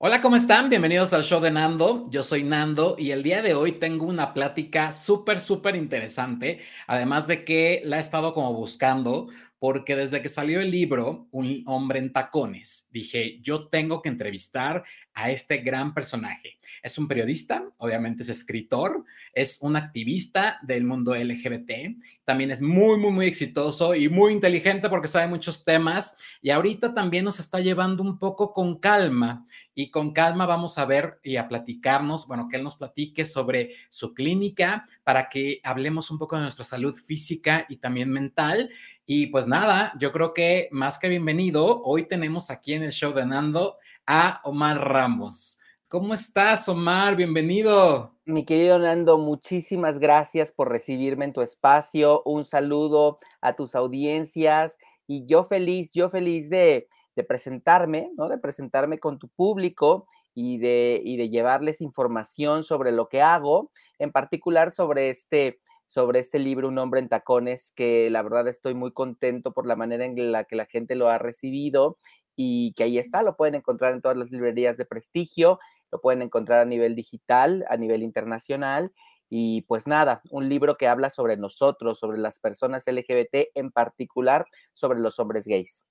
Hola, ¿cómo están? Bienvenidos al show de Nando. Yo soy Nando y el día de hoy tengo una plática súper, súper interesante, además de que la he estado como buscando, porque desde que salió el libro, Un hombre en tacones, dije, yo tengo que entrevistar a este gran personaje. Es un periodista, obviamente es escritor, es un activista del mundo LGBT, también es muy, muy, muy exitoso y muy inteligente porque sabe muchos temas y ahorita también nos está llevando un poco con calma y con calma vamos a ver y a platicarnos, bueno, que él nos platique sobre su clínica para que hablemos un poco de nuestra salud física y también mental. Y pues nada, yo creo que más que bienvenido, hoy tenemos aquí en el show de Nando a Omar Ramos. ¿Cómo estás, Omar? Bienvenido. Mi querido Nando, muchísimas gracias por recibirme en tu espacio. Un saludo a tus audiencias y yo feliz, yo feliz de, presentarme, ¿no? De presentarme con tu público y de, y de llevarles información sobre lo que hago, en particular sobre este, sobre este libro Un hombre en tacones, que la verdad estoy muy contento por la manera en la que la gente lo ha recibido y que ahí está, lo pueden encontrar en todas las librerías de prestigio, lo pueden encontrar a nivel digital, a nivel internacional. Y pues nada, un libro que habla sobre nosotros, sobre las personas LGBT, en particular sobre los hombres gays.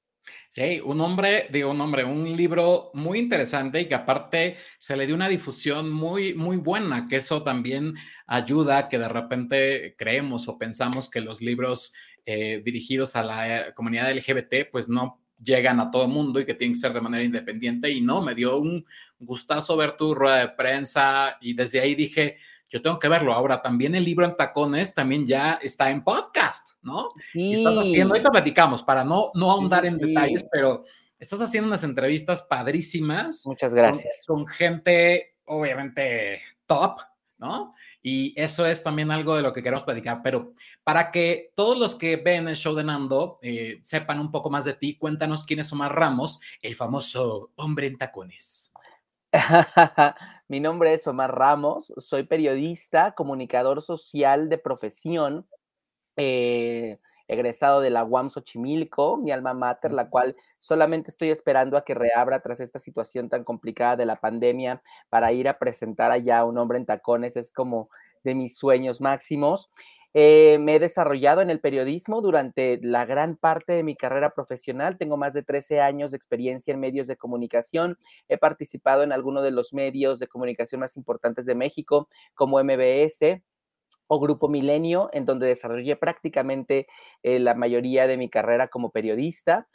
Sí, un hombre, digo un hombre, un libro muy interesante y que aparte se le dio una difusión muy, muy buena, que eso también ayuda que de repente creemos o pensamos que los libros eh, dirigidos a la comunidad LGBT pues no llegan a todo mundo y que tienen que ser de manera independiente. Y no, me dio un gustazo ver tu rueda de prensa y desde ahí dije, yo tengo que verlo. Ahora también el libro en tacones también ya está en podcast, ¿no? Sí. estás haciendo, ahorita platicamos para no, no ahondar en detalles, pero estás haciendo unas entrevistas padrísimas. Muchas gracias. con gente, obviamente, top, ¿no? Y eso es también algo de lo que queremos platicar, pero para que todos los que ven el show de Nando eh, sepan un poco más de ti, cuéntanos quién es Omar Ramos, el famoso hombre en tacones. Mi nombre es Omar Ramos, soy periodista, comunicador social de profesión. Eh, egresado de la UAM Xochimilco, mi alma mater, la cual solamente estoy esperando a que reabra tras esta situación tan complicada de la pandemia para ir a presentar allá a un hombre en tacones, es como de mis sueños máximos. Eh, me he desarrollado en el periodismo durante la gran parte de mi carrera profesional. Tengo más de 13 años de experiencia en medios de comunicación. He participado en algunos de los medios de comunicación más importantes de México, como MBS, o Grupo Milenio, en donde desarrollé prácticamente eh, la mayoría de mi carrera como periodista.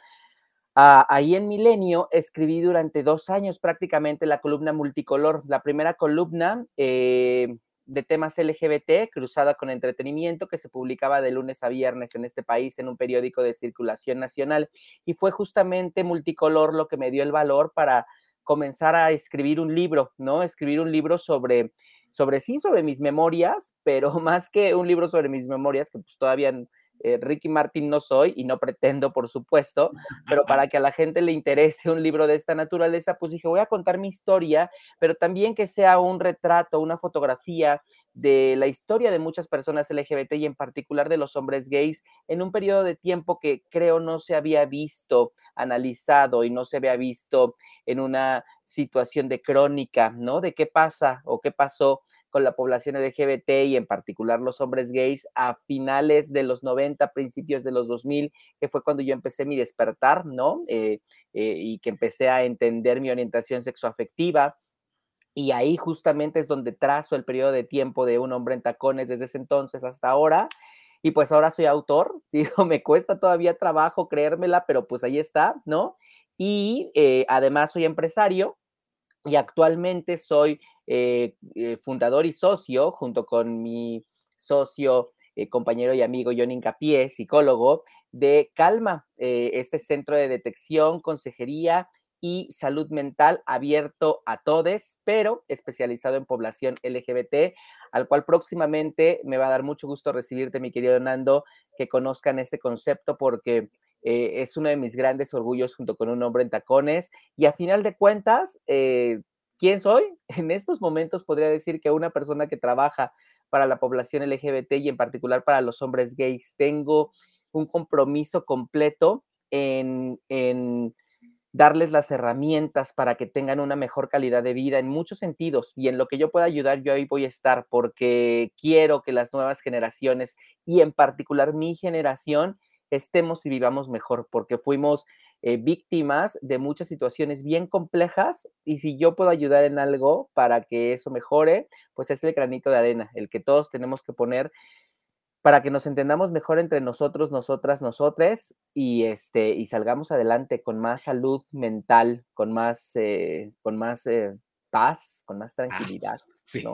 Ah, ahí en Milenio escribí durante dos años prácticamente la columna multicolor, la primera columna eh, de temas LGBT, cruzada con entretenimiento, que se publicaba de lunes a viernes en este país en un periódico de circulación nacional. Y fue justamente multicolor lo que me dio el valor para comenzar a escribir un libro, ¿no? Escribir un libro sobre sobre sí, sobre mis memorias, pero más que un libro sobre mis memorias, que pues todavía eh, Ricky Martin no soy y no pretendo, por supuesto, pero para que a la gente le interese un libro de esta naturaleza, pues dije, voy a contar mi historia, pero también que sea un retrato, una fotografía de la historia de muchas personas LGBT y en particular de los hombres gays en un periodo de tiempo que creo no se había visto analizado y no se había visto en una situación de crónica, ¿no? De qué pasa o qué pasó con la población LGBT y en particular los hombres gays a finales de los 90, principios de los 2000, que fue cuando yo empecé mi despertar, ¿no? Eh, eh, y que empecé a entender mi orientación sexoafectiva. Y ahí justamente es donde trazo el periodo de tiempo de un hombre en tacones desde ese entonces hasta ahora. Y pues ahora soy autor, digo, me cuesta todavía trabajo creérmela, pero pues ahí está, ¿no? Y eh, además soy empresario, y actualmente soy eh, eh, fundador y socio, junto con mi socio, eh, compañero y amigo John Incapié, psicólogo, de Calma, este centro de detección, consejería y salud mental abierto a todos, pero especializado en población LGBT, al cual próximamente me va a dar mucho gusto recibirte, mi querido Nando, que conozcan este concepto porque eh, es uno de mis grandes orgullos junto con un hombre en tacones. Y a final de cuentas, eh, ¿quién soy? En estos momentos podría decir que una persona que trabaja para la población LGBT y en particular para los hombres gays, tengo un compromiso completo en, en darles las herramientas para que tengan una mejor calidad de vida en muchos sentidos y en lo que yo pueda ayudar, yo ahí voy a estar porque quiero que las nuevas generaciones y en particular mi generación estemos y vivamos mejor porque fuimos eh, víctimas de muchas situaciones bien complejas y si yo puedo ayudar en algo para que eso mejore, pues es el granito de arena, el que todos tenemos que poner para que nos entendamos mejor entre nosotros, nosotras, nosotres y, este, y salgamos adelante con más salud mental, con más, eh, con más eh, paz, con más tranquilidad. sí.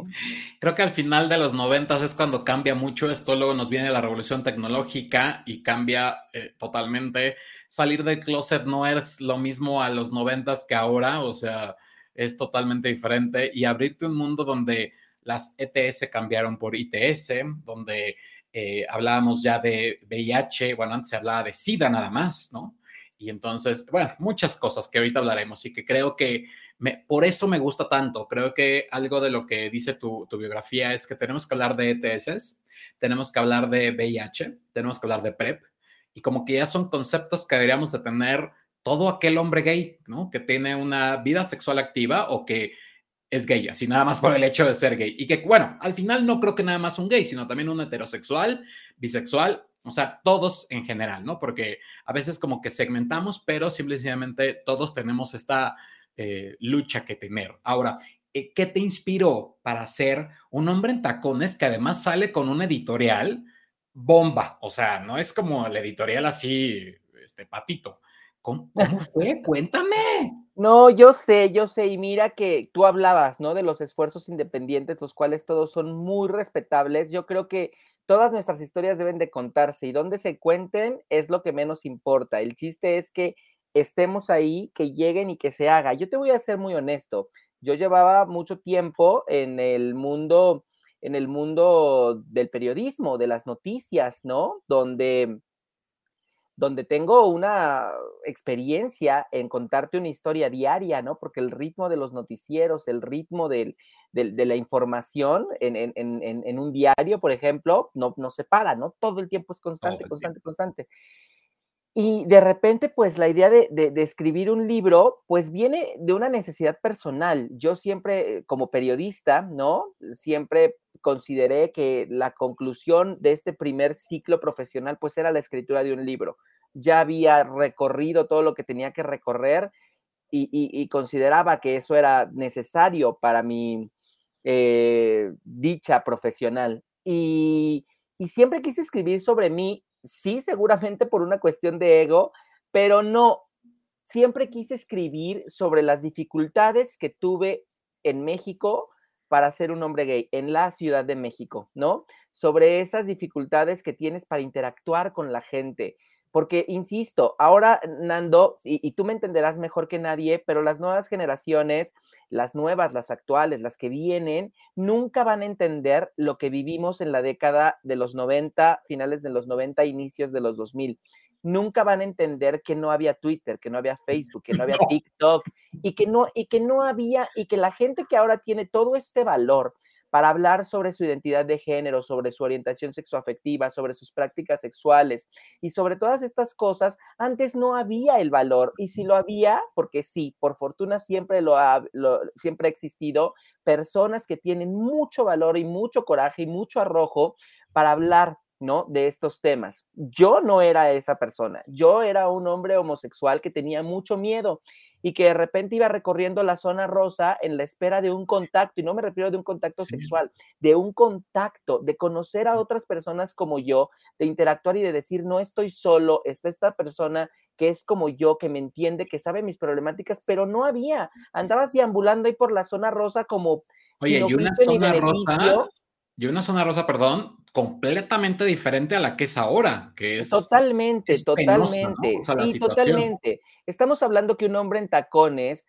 Creo que al final de los noventas es cuando cambia mucho esto, luego nos viene la revolución tecnológica y cambia eh, totalmente. Salir del closet no es lo mismo a los noventas que ahora, o sea, es totalmente diferente y abrirte un mundo donde las ETS cambiaron por ITS, donde eh, hablábamos ya de VIH, bueno, antes se hablaba de SIDA nada más, ¿no? Y entonces, bueno, muchas cosas que ahorita hablaremos y que creo que por eso me gusta tanto. Creo que algo de lo que dice tu, tu, biografía es que tenemos que hablar de ETS, tenemos que hablar de VIH, tenemos que hablar de PrEP y como que ya son conceptos que deberíamos de tener todo aquel hombre gay, ¿no? Que tiene una vida sexual activa o que es gay, así nada más por el hecho de ser gay. Y que, bueno, al final no creo que nada más un gay, sino también un heterosexual, bisexual, o sea, todos en general, ¿no? Porque a veces como que segmentamos, pero simplemente todos tenemos esta eh, lucha que tener. Ahora, eh, ¿qué te inspiró para ser un hombre en tacones que además sale con un editorial bomba? O sea, no es como el editorial así, este patito. ¿Cómo, cómo fue? Cuéntame. No, yo sé, yo sé, y mira que tú hablabas, ¿no? De los esfuerzos independientes, los cuales todos son muy respetables. Yo creo que todas nuestras historias deben de contarse y donde se cuenten es lo que menos importa. El chiste es que estemos ahí, que lleguen y que se haga. Yo te voy a ser muy honesto. Yo llevaba mucho tiempo en el mundo, en el mundo del periodismo, de las noticias, ¿no? Donde donde tengo una experiencia en contarte una historia diaria, ¿no? Porque el ritmo de los noticieros, el ritmo de la información en, un diario, por ejemplo, no, no se para, ¿no? Todo el tiempo es constante, constante, constante. Y de repente, pues la idea de, de, escribir un libro, pues viene de una necesidad personal. Yo siempre, como periodista, ¿no? Siempre consideré que la conclusión de este primer ciclo profesional pues era la escritura de un libro. Ya había recorrido todo lo que tenía que recorrer y, consideraba que eso era necesario para mi eh, dicha profesional. Y, y siempre quise escribir sobre mí, sí, seguramente por una cuestión de ego, pero no, siempre quise escribir sobre las dificultades que tuve en México para ser un hombre gay en la Ciudad de México, ¿no? Sobre esas dificultades que tienes para interactuar con la gente. Porque, insisto, ahora, Nando, y, tú me entenderás mejor que nadie, pero las nuevas generaciones, las nuevas, las actuales, las que vienen, nunca van a entender lo que vivimos en la década de los 90, finales de los 90, inicios de los 2000 nunca van a entender que no había Twitter, que no había Facebook, que no había TikTok y que no y que no había y que la gente que ahora tiene todo este valor para hablar sobre su identidad de género, sobre su orientación sexoafectiva, sobre sus prácticas sexuales y sobre todas estas cosas, antes no había el valor y si lo había, porque sí, por fortuna siempre lo ha siempre ha existido personas que tienen mucho valor y mucho coraje y mucho arrojo para hablar ¿no? De estos temas. Yo no era esa persona, yo era un hombre homosexual que tenía mucho miedo y que de repente iba recorriendo la zona rosa en la espera de un contacto, y no me refiero de un contacto sexual, de un contacto, de conocer a otras personas como yo, de interactuar y de decir, no estoy solo, está esta persona que es como yo, que me entiende, que sabe mis problemáticas, pero no había, andabas deambulando ahí por la zona rosa como... Oye, y una zona rosa, y una zona rosa, perdón, completamente diferente a la que es ahora, que es... Totalmente, totalmente. sí, totalmente. Estamos hablando que un hombre en tacones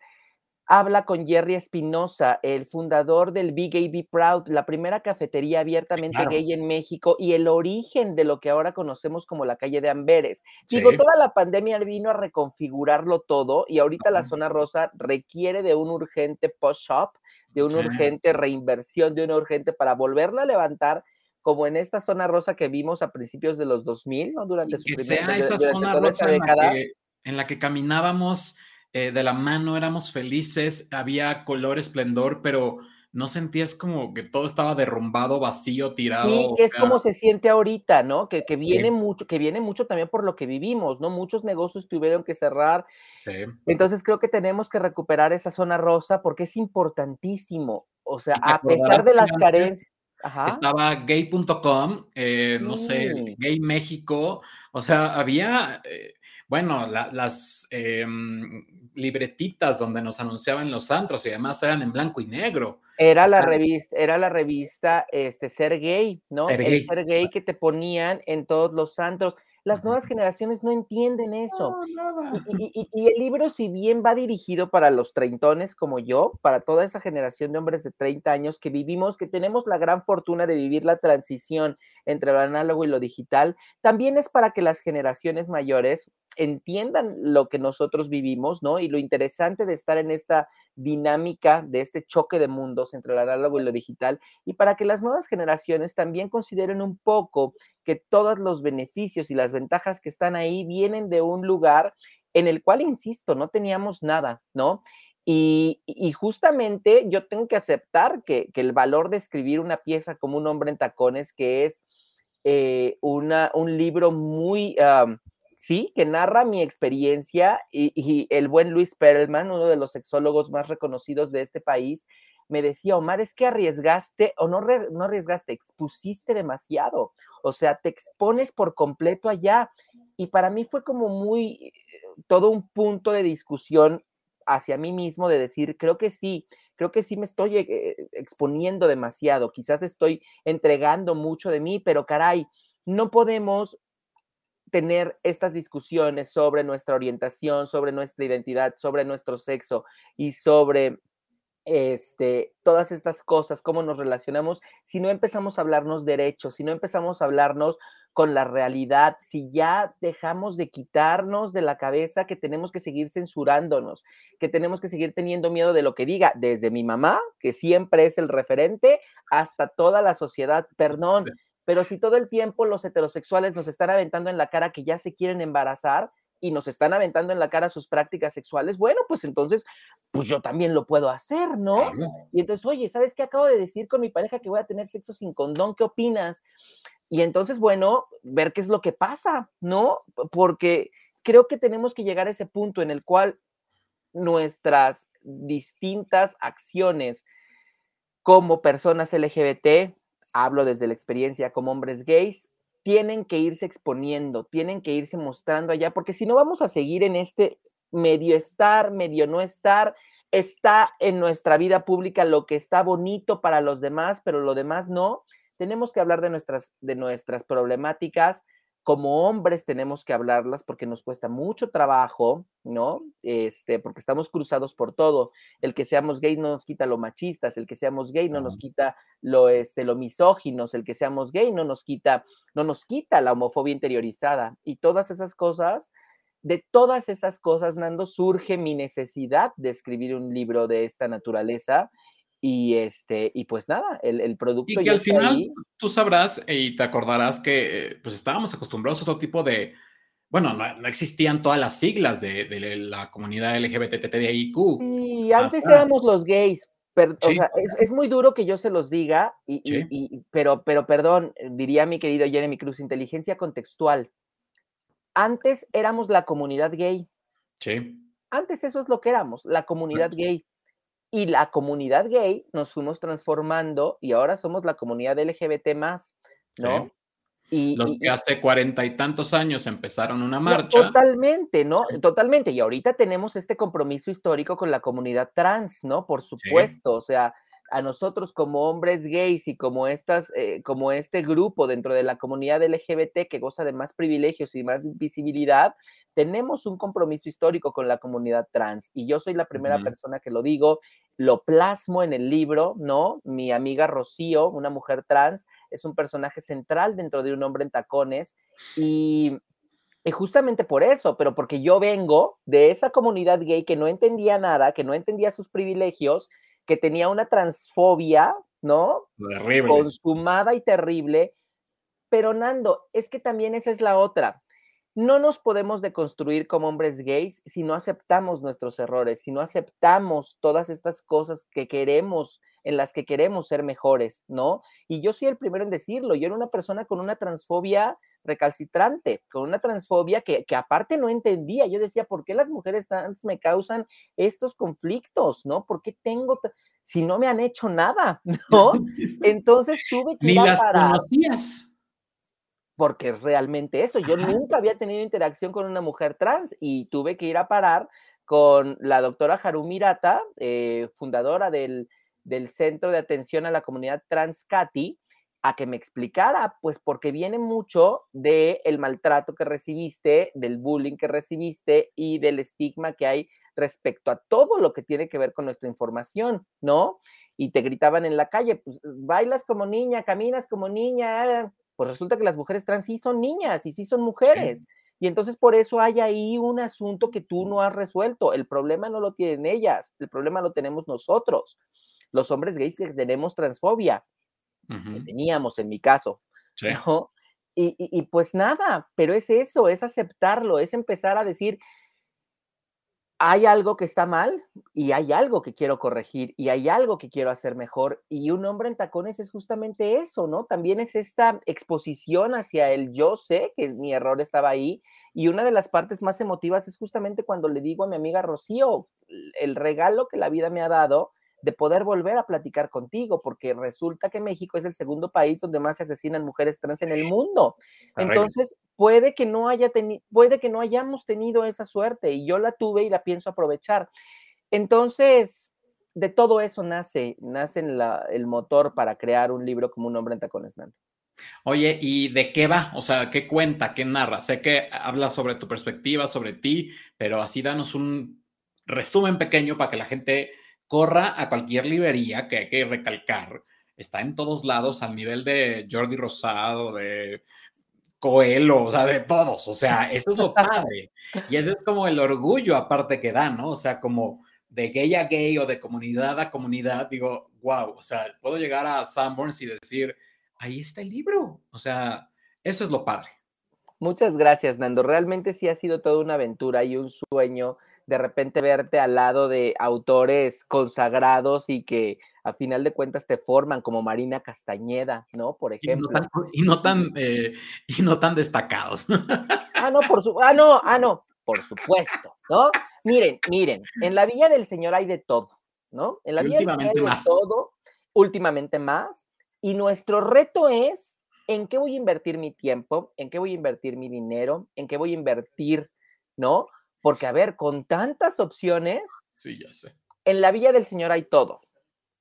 habla con Jerry Espinosa, el fundador del Big Gay Be Proud, la primera cafetería abiertamente gay en México y el origen de lo que ahora conocemos como la calle de Amberes. Digo, toda la pandemia vino a reconfigurarlo todo y ahorita la zona rosa requiere de un urgente post-shop, de una urgente reinversión, de una urgente para volverla a levantar como en esta zona rosa que vimos a principios de los 2000, ¿no? Durante su que sea esa zona rosa en la, que, en la que caminábamos eh, de la mano, éramos felices, había color, esplendor, pero no sentías como que todo estaba derrumbado, vacío, tirado. Sí, que es como se siente ahorita, ¿no? Que, que viene mucho, que viene mucho también por lo que vivimos, ¿no? Muchos negocios tuvieron que cerrar. Sí. Entonces creo que tenemos que recuperar esa zona rosa porque es importantísimo. O sea, a pesar de las carencias. Estaba gay.com, eh, no sé, Gay México, o sea, había, eh, bueno, las em, libretitas donde nos anunciaban los antros y además eran en blanco y negro. Era la revista, era la revista este, Ser Gay, ¿no? Ser El Ser Gay que te ponían en todos los antros. Las nuevas generaciones no entienden eso. y, el libro, si bien va dirigido para los treintones como yo, para toda esa generación de hombres de 30 años que vivimos, que tenemos la gran fortuna de vivir la transición entre lo análogo y lo digital, también es para que las generaciones mayores entiendan lo que nosotros vivimos, ¿no? Y lo interesante de estar en esta dinámica, de este choque de mundos entre lo análogo y lo digital, y para que las nuevas generaciones también consideren un poco que todos los beneficios y las ventajas que están ahí vienen de un lugar en el cual, insisto, no teníamos nada, ¿no? Y, justamente yo tengo que aceptar que, el valor de escribir una pieza como un hombre en tacones, que es eh, una, un libro muy sí, que narra mi experiencia y, el buen Luis Perelman, uno de los sexólogos más reconocidos de este país, me decía, Omar, es que arriesgaste o no, no arriesgaste, expusiste demasiado, o sea, te expones por completo allá. Y para mí fue como muy, eh, todo un punto de discusión hacia mí mismo de decir, creo que sí, creo que sí me estoy eh, exponiendo demasiado, quizás estoy entregando mucho de mí, pero caray, no podemos tener estas discusiones sobre nuestra orientación, sobre nuestra identidad, sobre nuestro sexo y sobre este, todas estas cosas, cómo nos relacionamos, si no empezamos a hablarnos derechos, si no empezamos a hablarnos con la realidad, si ya dejamos de quitarnos de la cabeza que tenemos que seguir censurándonos, que tenemos que seguir teniendo miedo de lo que diga, desde mi mamá, que siempre es el referente, hasta toda la sociedad. Perdón, pero si todo el tiempo los heterosexuales nos están aventando en la cara que ya se quieren embarazar y nos están aventando en la cara sus prácticas sexuales, bueno, pues entonces, pues yo también lo puedo hacer, ¿no? Y entonces, oye, ¿sabes qué acabo de decir con mi pareja que voy a tener sexo sin condón? ¿Qué opinas? Y entonces, bueno, ver qué es lo que pasa, ¿no? Porque creo que tenemos que llegar a ese punto en el cual nuestras distintas acciones como personas LGBT, hablo desde la experiencia como hombres gays, tienen que irse exponiendo, tienen que irse mostrando allá, porque si no vamos a seguir en este medio estar, medio no estar, está en nuestra vida pública lo que está bonito para los demás, pero lo demás no. Tenemos que hablar de nuestras, de nuestras problemáticas, como hombres tenemos que hablarlas porque nos cuesta mucho trabajo, ¿no? Este, porque estamos cruzados por todo. El que seamos gay no nos quita lo machistas, el que seamos gay no nos quita lo, este, lo misóginos, el que seamos gay no nos quita, no nos quita la homofobia interiorizada. Y todas esas cosas, de todas esas cosas, Nando, surge mi necesidad de escribir un libro de esta naturaleza y este, y pues nada, el, el producto. Y que al final tú sabrás y te acordarás que pues estábamos acostumbrados a otro tipo de. Bueno, no, existían todas las siglas de, de la comunidad LGBTTIQ. Sí, antes éramos los gays. Pero, O sea, es, es, muy duro que yo se los diga, y, y, pero, pero perdón, diría mi querido Jeremy Cruz, inteligencia contextual. Antes éramos la comunidad gay. Sí. Antes eso es lo que éramos, la comunidad gay y la comunidad gay nos fuimos transformando y ahora somos la comunidad LGBT más, ¿no? Y, Los que hace cuarenta y tantos años empezaron una marcha. totalmente, ¿no? Totalmente. Y ahorita tenemos este compromiso histórico con la comunidad trans, ¿no? Por supuesto. O sea, a nosotros como hombres gays y como estas, eh, como este grupo dentro de la comunidad LGBT que goza de más privilegios y más visibilidad, tenemos un compromiso histórico con la comunidad trans y yo soy la primera persona que lo digo, lo plasmo en el libro, ¿no? Mi amiga Rocío, una mujer trans, es un personaje central dentro de un hombre en tacones y, y justamente por eso, pero porque yo vengo de esa comunidad gay que no entendía nada, que no entendía sus privilegios, que tenía una transfobia, ¿no? Terrible. Consumada y terrible. Pero Nando, es que también esa es la otra no nos podemos deconstruir como hombres gays si no aceptamos nuestros errores, si no aceptamos todas estas cosas que queremos, en las que queremos ser mejores, ¿no? Y yo soy el primero en decirlo, yo era una persona con una transfobia recalcitrante, con una transfobia que, que aparte no entendía. Yo decía, ¿por qué las mujeres trans me causan estos conflictos, ¿no? ¿Por qué tengo, si no me han hecho nada, ¿no? Entonces tuve que... Ni las conocías porque es realmente eso. Yo nunca había tenido interacción con una mujer trans y tuve que ir a parar con la doctora Harumi Mirata, eh, fundadora del, del, Centro de Atención a la Comunidad Trans CATI, a que me explicara, pues porque viene mucho del el maltrato que recibiste, del bullying que recibiste y del estigma que hay respecto a todo lo que tiene que ver con nuestra información, ¿no? Y te gritaban en la calle, pues bailas como niña, caminas como niña, pues resulta que las mujeres trans sí son niñas y sí son mujeres. Y entonces por eso hay ahí un asunto que tú no has resuelto. El problema no lo tienen ellas, el problema lo tenemos nosotros. Los hombres gays que tenemos transfobia, que teníamos en mi caso. Y, y, pues nada, pero es eso, es aceptarlo, es empezar a decir, hay algo que está mal y hay algo que quiero corregir y hay algo que quiero hacer mejor. Y un hombre en tacones es justamente eso, ¿no? También es esta exposición hacia el yo sé que mi error estaba ahí. Y una de las partes más emotivas es justamente cuando le digo a mi amiga Rocío, el regalo que la vida me ha dado de poder volver a platicar contigo, porque resulta que México es el segundo país donde más se asesinan mujeres trans en el mundo. Entonces, puede que no haya puede que no hayamos tenido esa suerte y yo la tuve y la pienso aprovechar. Entonces, de todo eso nace, nace el motor para crear un libro como un hombre en tacones Oye, ¿y de qué va? O sea, ¿qué cuenta? ¿Qué narra? Sé que habla sobre tu perspectiva, sobre ti, pero así danos un resumen pequeño para que la gente corra a cualquier librería que hay que recalcar. Está en todos lados al nivel de Jordi Rosado, de Coelho, o sea, de todos. O sea, eso es lo padre. Y ese es como el orgullo aparte que da, ¿no? O sea, como de gay a gay o de comunidad a comunidad, digo, wow, o sea, puedo llegar a Sanborns y decir, ahí está el libro. O sea, eso es lo padre. Muchas gracias, Nando. Realmente sí ha sido toda una aventura y un sueño de repente verte al lado de autores consagrados y que a final de cuentas te forman, como Marina Castañeda, ¿no? Por ejemplo. Y no tan, eh, y no tan, destacados. Ah, no, por su, ah, no, ah, no, por supuesto, ¿no? Miren, miren, en la Villa del Señor hay de todo, ¿no? En la Villa del Señor hay de todo, últimamente más, y nuestro reto es en qué voy a invertir mi tiempo, en qué voy a invertir mi dinero, en qué voy a invertir, ¿no? Porque, a ver, con tantas opciones. Sí, ya sé. En la Villa del Señor hay todo.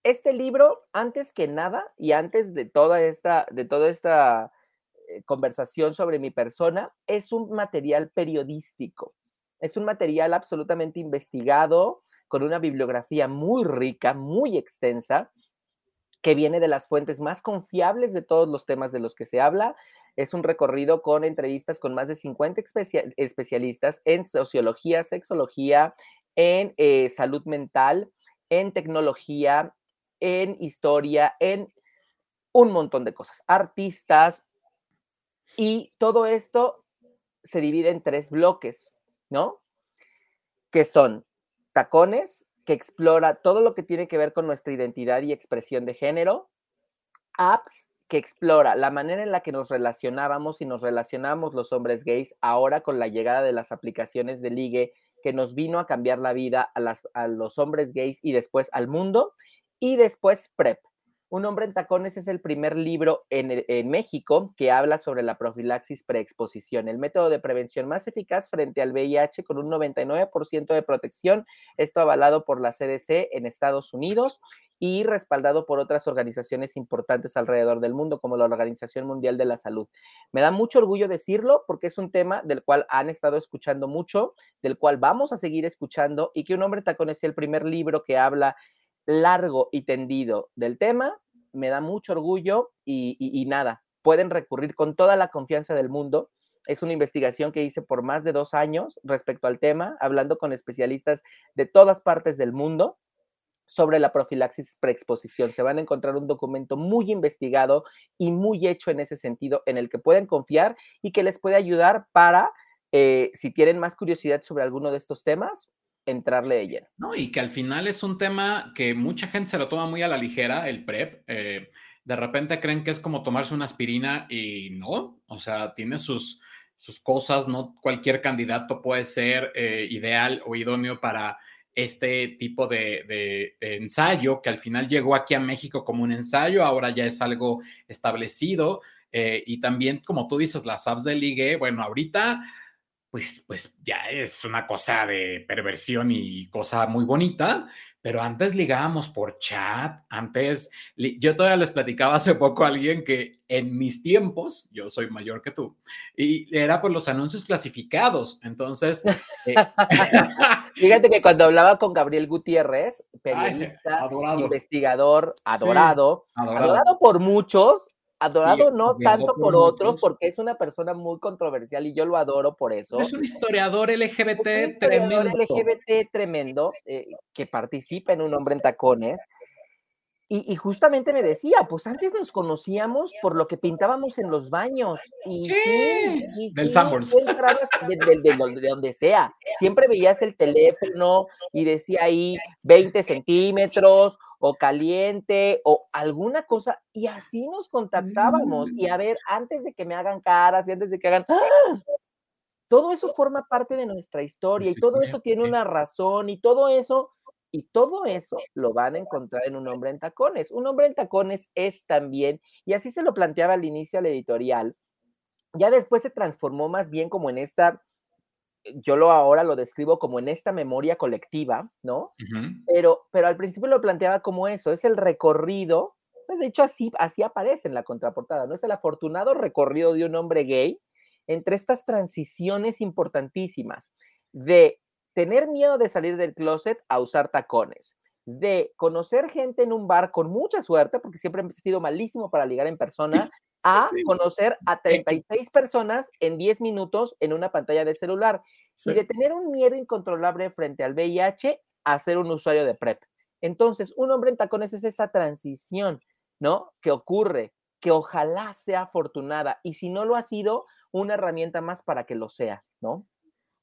Este libro, antes que nada, y antes de toda esta, de toda esta eh, conversación sobre mi persona, es un material periodístico. Es un material absolutamente investigado, con una bibliografía muy rica, muy extensa, que viene de las fuentes más confiables de todos los temas de los que se habla es un recorrido con entrevistas con más de 50 especialistas en sociología, sexología, en eh, salud mental, en tecnología, en historia, en un montón de cosas, artistas, y todo esto se divide en tres bloques, ¿no? Que son tacones, que explora todo lo que tiene que ver con nuestra identidad y expresión de género, apps, que explora la manera en la que nos relacionábamos y nos relacionamos los hombres gays ahora con la llegada de las aplicaciones de ligue que nos vino a cambiar la vida a, los hombres gays y después al mundo. Y después PrEP, un hombre en tacones es el primer libro en, México que habla sobre la profilaxis preexposición, el método de prevención más eficaz frente al VIH con un 99% de protección, esto avalado por la CDC en Estados Unidos y respaldado por otras organizaciones importantes alrededor del mundo, como la Organización Mundial de la Salud. Me da mucho orgullo decirlo porque es un tema del cual han estado escuchando mucho, del cual vamos a seguir escuchando y que un hombre tacones es el primer libro que habla largo y tendido del tema, me da mucho orgullo y, nada, pueden recurrir con toda la confianza del mundo. Es una investigación que hice por más de dos años respecto al tema, hablando con especialistas de todas partes del mundo sobre la profilaxis preexposición. Se van a encontrar un documento muy investigado y muy hecho en ese sentido, en el que pueden confiar y que les puede ayudar para eh, si tienen más curiosidad sobre alguno de estos temas, entrarle de lleno. No, y que al final es un tema que mucha gente se lo toma muy a la ligera, el PrEP. Eh, de repente creen que es como tomarse una aspirina y no, o sea, tiene sus, sus cosas, no cualquier candidato puede ser eh, ideal o idóneo para este tipo de, ensayo que al final llegó aquí a México como un ensayo, ahora ya es algo establecido. Eh, y también, como tú dices, las apps de ligue, bueno, ahorita pues, pues ya es una cosa de perversión y cosa muy bonita, pero antes ligábamos por chat, antes, yo todavía les platicaba hace poco a alguien que en mis tiempos, yo soy mayor que tú, y era por los anuncios clasificados, entonces... Eh, Fíjate que cuando hablaba con Gabriel Gutiérrez, periodista, investigador, adorado, adorado por muchos, adorado no tanto por, otros, porque es una persona muy controversial y yo lo adoro por eso. Es un historiador LGBT tremendo. LGBT tremendo eh, que participa en Un Hombre en Tacones. Y, justamente me decía, pues antes nos conocíamos por lo que pintábamos en los baños. Y sí, del Sanborns. De, donde sea. Siempre veías el teléfono y decía ahí 20 centímetros o caliente o alguna cosa. Y así nos contactábamos. Y a ver, antes de que me hagan caras y antes de que hagan... ¡ah! Todo eso forma parte de nuestra historia y todo eso tiene una razón y todo eso y todo eso lo van a encontrar en un hombre en tacones. Un hombre en tacones es también, y así se lo planteaba al inicio al editorial, ya después se transformó más bien como en esta, yo lo ahora lo describo como en esta memoria colectiva, ¿no? pero, pero al principio lo planteaba como eso, es el recorrido, pues, de hecho así, así aparece en la contraportada, ¿no? Es el afortunado recorrido de un hombre gay entre estas transiciones importantísimas de tener miedo de salir del closet a usar tacones, de conocer gente en un bar con mucha suerte, porque siempre he sido malísimo para ligar en persona, a conocer a 36 personas en 10 minutos en una pantalla de celular. Y de tener un miedo incontrolable frente al VIH a ser un usuario de PrEP. Entonces, un hombre en tacones es esa transición, ¿no? Que ocurre, que ojalá sea afortunada. Y si no lo ha sido, una herramienta más para que lo sea, ¿no?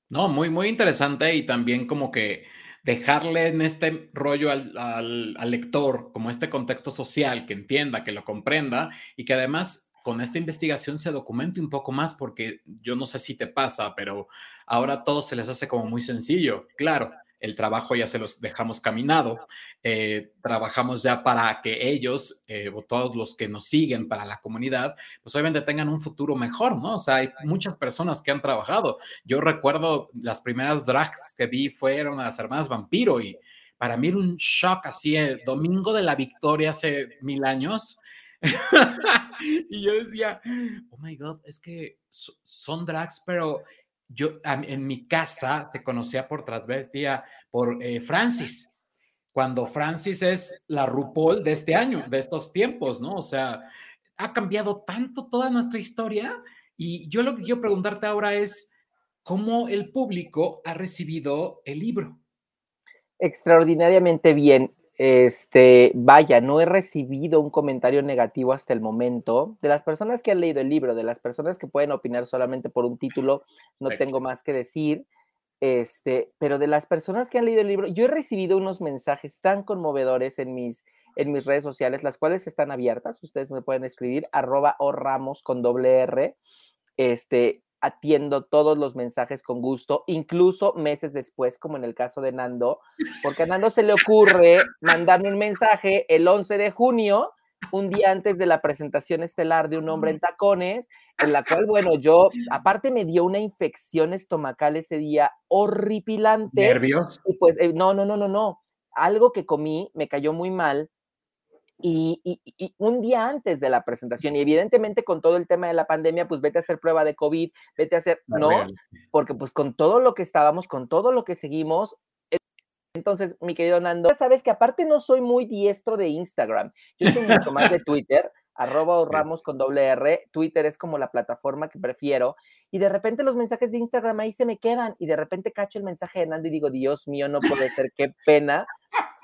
No, muy, muy interesante y también como que dejarle en este rollo al, lector, como este contexto social, que entienda, que lo comprenda y que además con esta investigación se documente un poco más, porque yo no sé si te pasa, pero ahora todo se les hace como muy sencillo. Claro, el trabajo ya se los dejamos caminado, eh, trabajamos ya para que ellos eh, o todos los que nos siguen para la comunidad, pues obviamente tengan un futuro mejor, ¿no? O sea, hay muchas personas que han trabajado. Yo recuerdo las primeras drags que vi fueron las hermanas Vampiro y para mí era un shock así, el domingo de la victoria hace mil años. y yo decía, oh my God, es que son drags, pero yo en mi casa se conocía por transvestía por eh, Francis, cuando Francis es la RuPaul de este año, de estos tiempos, ¿no? O sea, ha cambiado tanto toda nuestra historia y yo lo que quiero preguntarte ahora es cómo el público ha recibido el libro. Extraordinariamente bien. Este, vaya, no he recibido un comentario negativo hasta el momento. De las personas que han leído el libro, de las personas que pueden opinar solamente por un título, no tengo más que decir. Este, pero de las personas que han leído el libro, yo he recibido unos mensajes tan conmovedores en mis, en mis redes sociales, las cuales están abiertas. Ustedes me pueden escribir arroba o ramos con doble R. Este, atiendo todos los mensajes con gusto, incluso meses después, como en el caso de Nando, porque a Nando se le ocurre mandarme un mensaje el 11 de junio, un día antes de la presentación estelar de Un hombre en tacones, en la cual, bueno, yo, aparte me dio una infección estomacal ese día horripilante. ¿Nervios? Y pues, eh, no, no, no, no, no. Algo que comí me cayó muy mal y, un día antes de la presentación, y evidentemente con todo el tema de la pandemia, pues vete a hacer prueba de COVID, vete a hacer, ¿no? Porque pues con todo lo que estábamos, con todo lo que seguimos, entonces, mi querido Nando, sabes que aparte no soy muy diestro de Instagram, yo soy mucho más de Twitter, arroba Ramos con doble R, Twitter es como la plataforma que prefiero, y de repente los mensajes de Instagram ahí se me quedan, y de repente cacho el mensaje de Nando y digo, Dios mío, no puede ser, qué pena,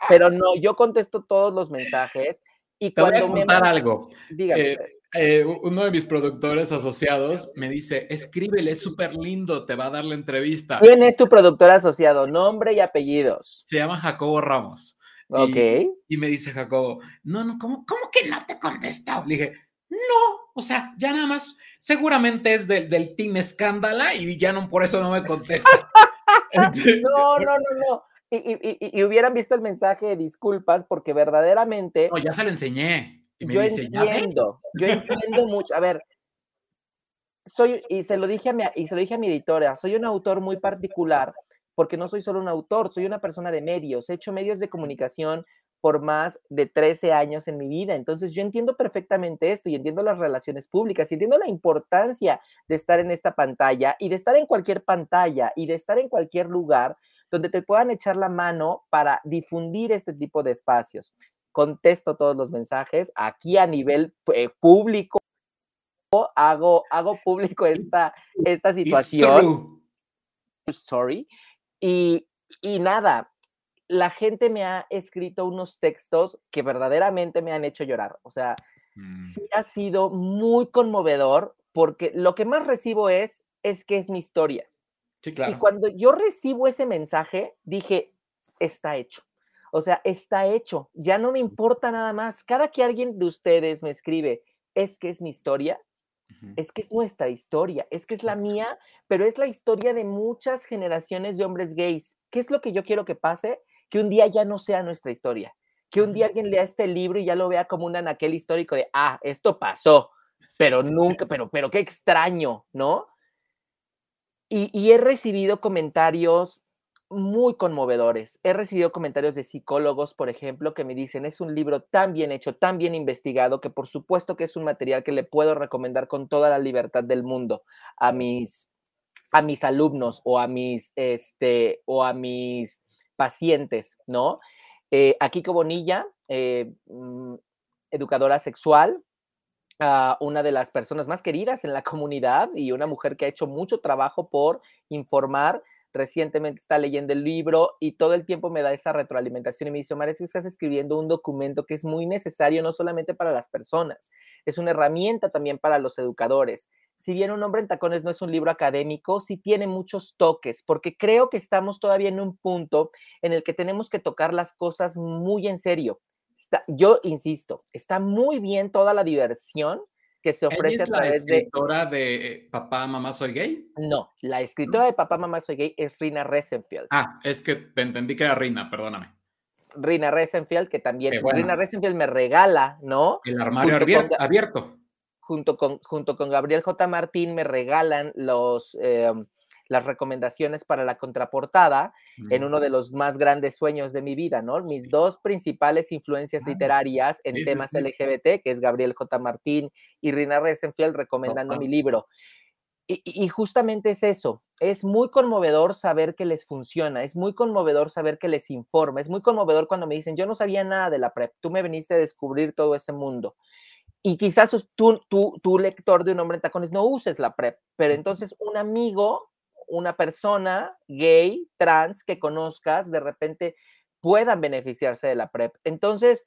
pero no, yo contesto todos los mensajes. Y Te cuando voy a contar algo. Dígame. Eh, eh, uno de mis productores asociados me dice, escríbele, es súper lindo, te va a dar la entrevista. ¿Quién es tu productor asociado? Nombre y apellidos. Se llama Jacobo Ramos. Ok. Y, me dice Jacobo, no, no, ¿cómo, ¿cómo que no te contestó? Le dije, no, o sea, ya nada más, seguramente es del, del Team Escándala y ya no, por eso no me contesta. Este, no, no, no, no. Y, y, hubieran visto el mensaje de disculpas porque verdaderamente... No, ya se lo enseñé. Y me yo dice, entiendo, yo entiendo mucho. A ver, soy, y se lo dije a mi, y se lo dije a mi editora, soy un autor muy particular porque no soy solo un autor, soy una persona de medios, he hecho medios de comunicación por más de 13 años en mi vida. Entonces yo entiendo perfectamente esto y entiendo las relaciones públicas y entiendo la importancia de estar en esta pantalla y de estar en cualquier pantalla y de estar en cualquier lugar donde te puedan echar la mano para difundir este tipo de espacios. Contesto todos los mensajes aquí a nivel eh, público. Hago, hago público esta, esta situación. Sorry. Y, y nada, la gente me ha escrito unos textos que verdaderamente me han hecho llorar. O sea, mm. sí ha sido muy conmovedor porque lo que más recibo es, es que es mi historia. Sí, claro. Y cuando yo recibo ese mensaje, dije, está hecho. O sea, está hecho. Ya no me importa nada más. Cada que alguien de ustedes me escribe, es que es mi historia, es que es nuestra historia, es que es la mía, pero es la historia de muchas generaciones de hombres gays. ¿Qué es lo que yo quiero que pase? que un día ya no sea nuestra historia, que un día alguien lea este libro y ya lo vea como un anaquel histórico de, ah, esto pasó, pero nunca, pero, pero qué extraño, ¿no? Y, he recibido comentarios muy conmovedores. He recibido comentarios de psicólogos, por ejemplo, que me dicen, es un libro tan bien hecho, tan bien investigado, que por supuesto que es un material que le puedo recomendar con toda la libertad del mundo a mis, a mis alumnos o a mis, este, o a mis pacientes, ¿no? Eh, aquí Bonilla, eh, mm, educadora sexual, una de las personas más queridas en la comunidad y una mujer que ha hecho mucho trabajo por informar. Recientemente está leyendo el libro y todo el tiempo me da esa retroalimentación y me dice, Omar, es que estás escribiendo un documento que es muy necesario no solamente para las personas, es una herramienta también para los educadores si bien Un hombre en tacones no es un libro académico, sí tiene muchos toques, porque creo que estamos todavía en un punto en el que tenemos que tocar las cosas muy en serio. Yo insisto, está muy bien toda la diversión que se ofrece es a través la escritora de... Papá, Mamá, Soy Gay? No, la escritora de Papá, Mamá, Soy Gay es Rina Resenfield. Ah, es que entendí que era Rina, perdóname. Rina Resenfield, que también, Rina Resenfield me regala, ¿no? El armario abierto junto con, junto con Gabriel J. Martín me regalan los, em, las recomendaciones para la contraportada en uno de los más grandes sueños de mi vida, ¿no? Mis dos principales influencias literarias en temas LGBT, que es Gabriel J. Martín y Rina Resenfield recomendando mi libro. Y, y, justamente es eso, es muy conmovedor saber que les funciona, es muy conmovedor saber que les informa, es muy conmovedor cuando me dicen, yo no sabía nada de la PrEP, tú me viniste a descubrir todo ese mundo y quizás tú, tú, tú, lector de un hombre en tacones no uses la PrEP, pero entonces un amigo, una persona gay, trans que conozcas, de repente puedan beneficiarse de la PrEP. Entonces,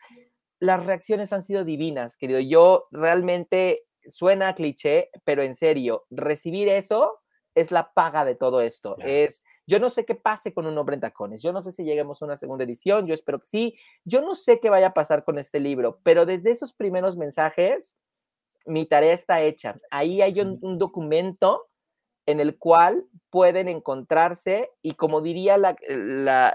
las reacciones han sido divinas, querido. Yo realmente suena cliché, pero en serio, recibir eso es la paga de todo esto. Es yo no sé qué pase con un hombre en tacones. Yo no sé si lleguemos a una segunda edición. Yo espero que sí. Yo no sé qué vaya a pasar con este libro, pero desde esos primeros mensajes, mi tarea está hecha. Ahí hay un, documento en el cual pueden encontrarse y como diría la,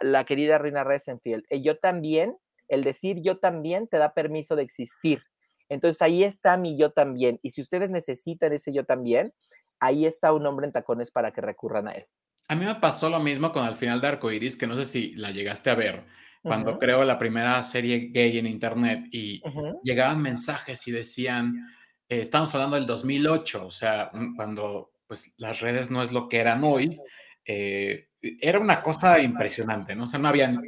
la, querida Reina Resenfield, el yo también, el decir yo también te da permiso de existir. Entonces ahí está mi yo también. Y si ustedes necesitan ese yo también, ahí está un hombre en tacones para que recurran a él. A mí me pasó lo mismo con el final de Arcoiris, que no sé si la llegaste a ver, cuando creo la primera serie gay en internet y llegaban mensajes y decían, eh, estamos hablando del 2008, o sea, cuando pues las redes no es lo que eran hoy, eh, era una cosa impresionante, ¿no? O sea, no habían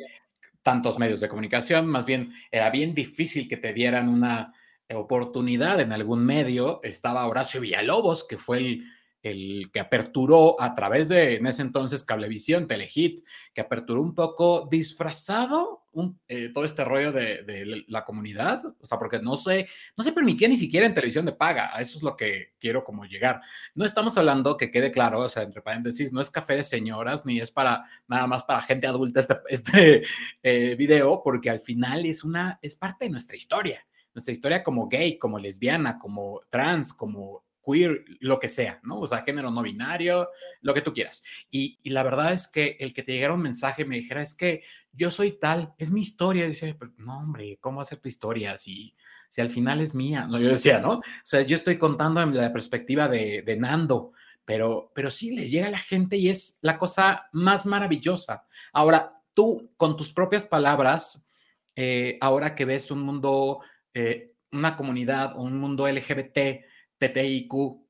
tantos medios de comunicación, más bien era bien difícil que te dieran una oportunidad en algún medio. Estaba Horacio Villalobos, que fue el el que aperturó a través de, en ese entonces, Cablevisión, Telehit, que aperturó un poco disfrazado eh, todo este rollo de, la comunidad, o sea, porque no se, no se permitía ni siquiera en televisión de paga, a eso es lo que quiero como llegar. No estamos hablando, que quede claro, o sea, entre paréntesis, no es café de señoras, ni es para nada más para gente adulta este, este eh, video, porque al final es una, es parte de nuestra historia, nuestra historia como gay, como lesbiana, como trans, como queer, lo que sea, ¿no? O sea, género no binario, lo que tú quieras. Y, la verdad es que el que te llegara un mensaje me dijera, es que yo soy tal, es mi historia. Y dice, no, hombre, ¿cómo va a ser tu historia si, si al final es mía? No, yo decía, ¿no? O sea, yo estoy contando en la perspectiva de, de Nando, pero, pero sí le llega a la gente y es la cosa más maravillosa. Ahora, tú, con tus propias palabras, eh, ahora que ves un mundo, eh, una comunidad, un mundo LGBT, TTIQ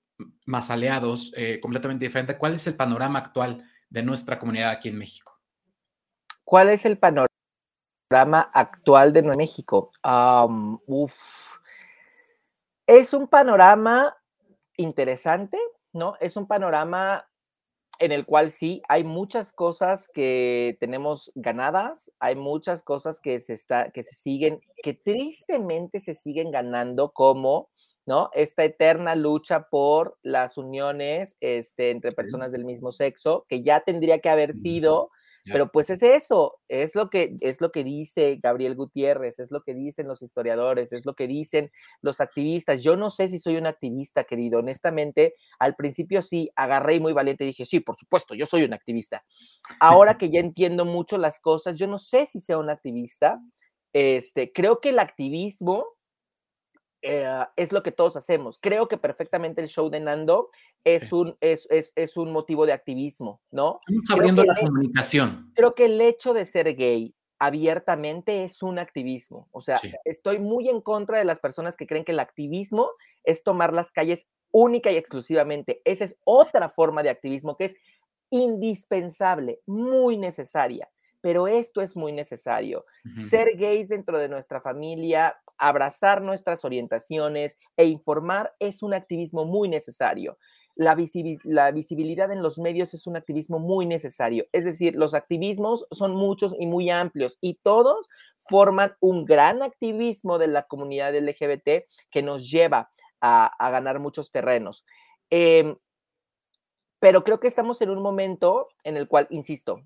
más aliados, eh, completamente diferente. ¿Cuál es el panorama actual de nuestra comunidad aquí en México? ¿Cuál es el panorama actual de México? Es un panorama interesante, ¿no? Es un panorama en el cual sí hay muchas cosas que tenemos ganadas, hay muchas cosas que se, está, que se siguen, que tristemente se siguen ganando como ¿no? Esta eterna lucha por las uniones este, entre personas del mismo sexo, que ya tendría que haber sido, pero pues es eso, es lo que es lo que dice Gabriel Gutiérrez, es lo que dicen los historiadores, es lo que dicen los activistas. Yo no sé si soy un activista, querido, honestamente, al principio sí agarré y muy valiente y dije, "Sí, por supuesto, yo soy un activista." Ahora que ya entiendo mucho las cosas, yo no sé si sea un activista. Este, creo que el activismo eh, es lo que todos hacemos. Creo que perfectamente el show de Nando es, un, es, es, un motivo de activismo, ¿no? Estamos abriendo la comunicación. Creo que el hecho de ser gay abiertamente es un activismo. O sea, estoy muy en contra de las personas que creen que el activismo es tomar las calles única y exclusivamente. Esa es otra forma de activismo que es indispensable, muy necesaria pero esto es muy necesario. Ser gays dentro de nuestra familia, abrazar nuestras orientaciones e informar es un activismo muy necesario. La, la, visibilidad en los medios es un activismo muy necesario. Es decir, los activismos son muchos y muy amplios y todos forman un gran activismo de la comunidad LGBT que nos lleva a, ganar muchos terrenos. Em, pero creo que estamos en un momento en el cual, insisto,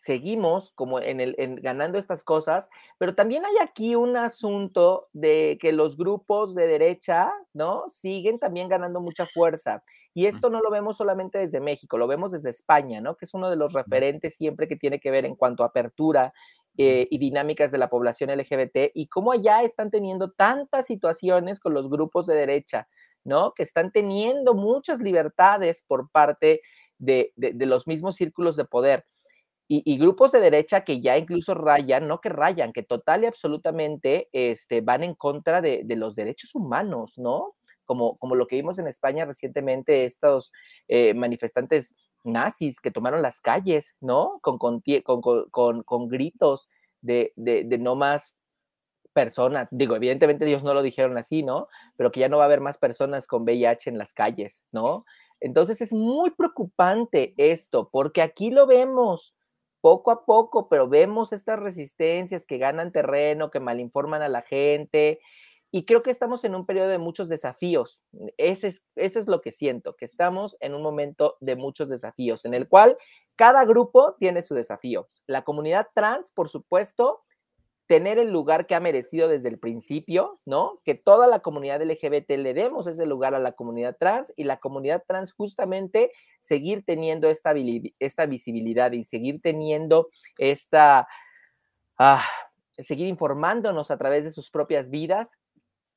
seguimos como en el en ganando estas cosas, pero también hay aquí un asunto de que los grupos de derecha, ¿no? Siguen también ganando mucha fuerza. Y esto no lo vemos solamente desde México, lo vemos desde España, ¿no? Que es uno de los referentes siempre que tiene que ver en cuanto a apertura eh, y dinámicas de la población LGBT y cómo allá están teniendo tantas situaciones con los grupos de derecha, ¿no? Que están teniendo muchas libertades por parte de, de los mismos círculos de poder y, grupos de derecha que ya incluso rayan, no que rayan, que total y absolutamente este, van en contra de, los derechos humanos, ¿no? Como, como lo que vimos en España recientemente, estos eh, manifestantes nazis que tomaron las calles, ¿no? Con, con, con, con gritos de, de, de no más personas, digo, evidentemente ellos no lo dijeron así, ¿no? Pero que ya no va a haber más personas con VIH en las calles, ¿no? Entonces es muy preocupante esto, porque aquí lo vemos, poco a poco, pero vemos estas resistencias que ganan terreno, que malinforman a la gente. Y creo que estamos en un periodo de muchos desafíos. Ese es, eso es lo que siento, que estamos en un momento de muchos desafíos, en el cual cada grupo tiene su desafío. La comunidad trans, por supuesto, tener el lugar que ha merecido desde el principio, ¿no? Que toda la comunidad LGBT le demos ese lugar a la comunidad trans y la comunidad trans justamente seguir teniendo esta, visibilidad y seguir teniendo esta, ah, seguir informándonos a través de sus propias vidas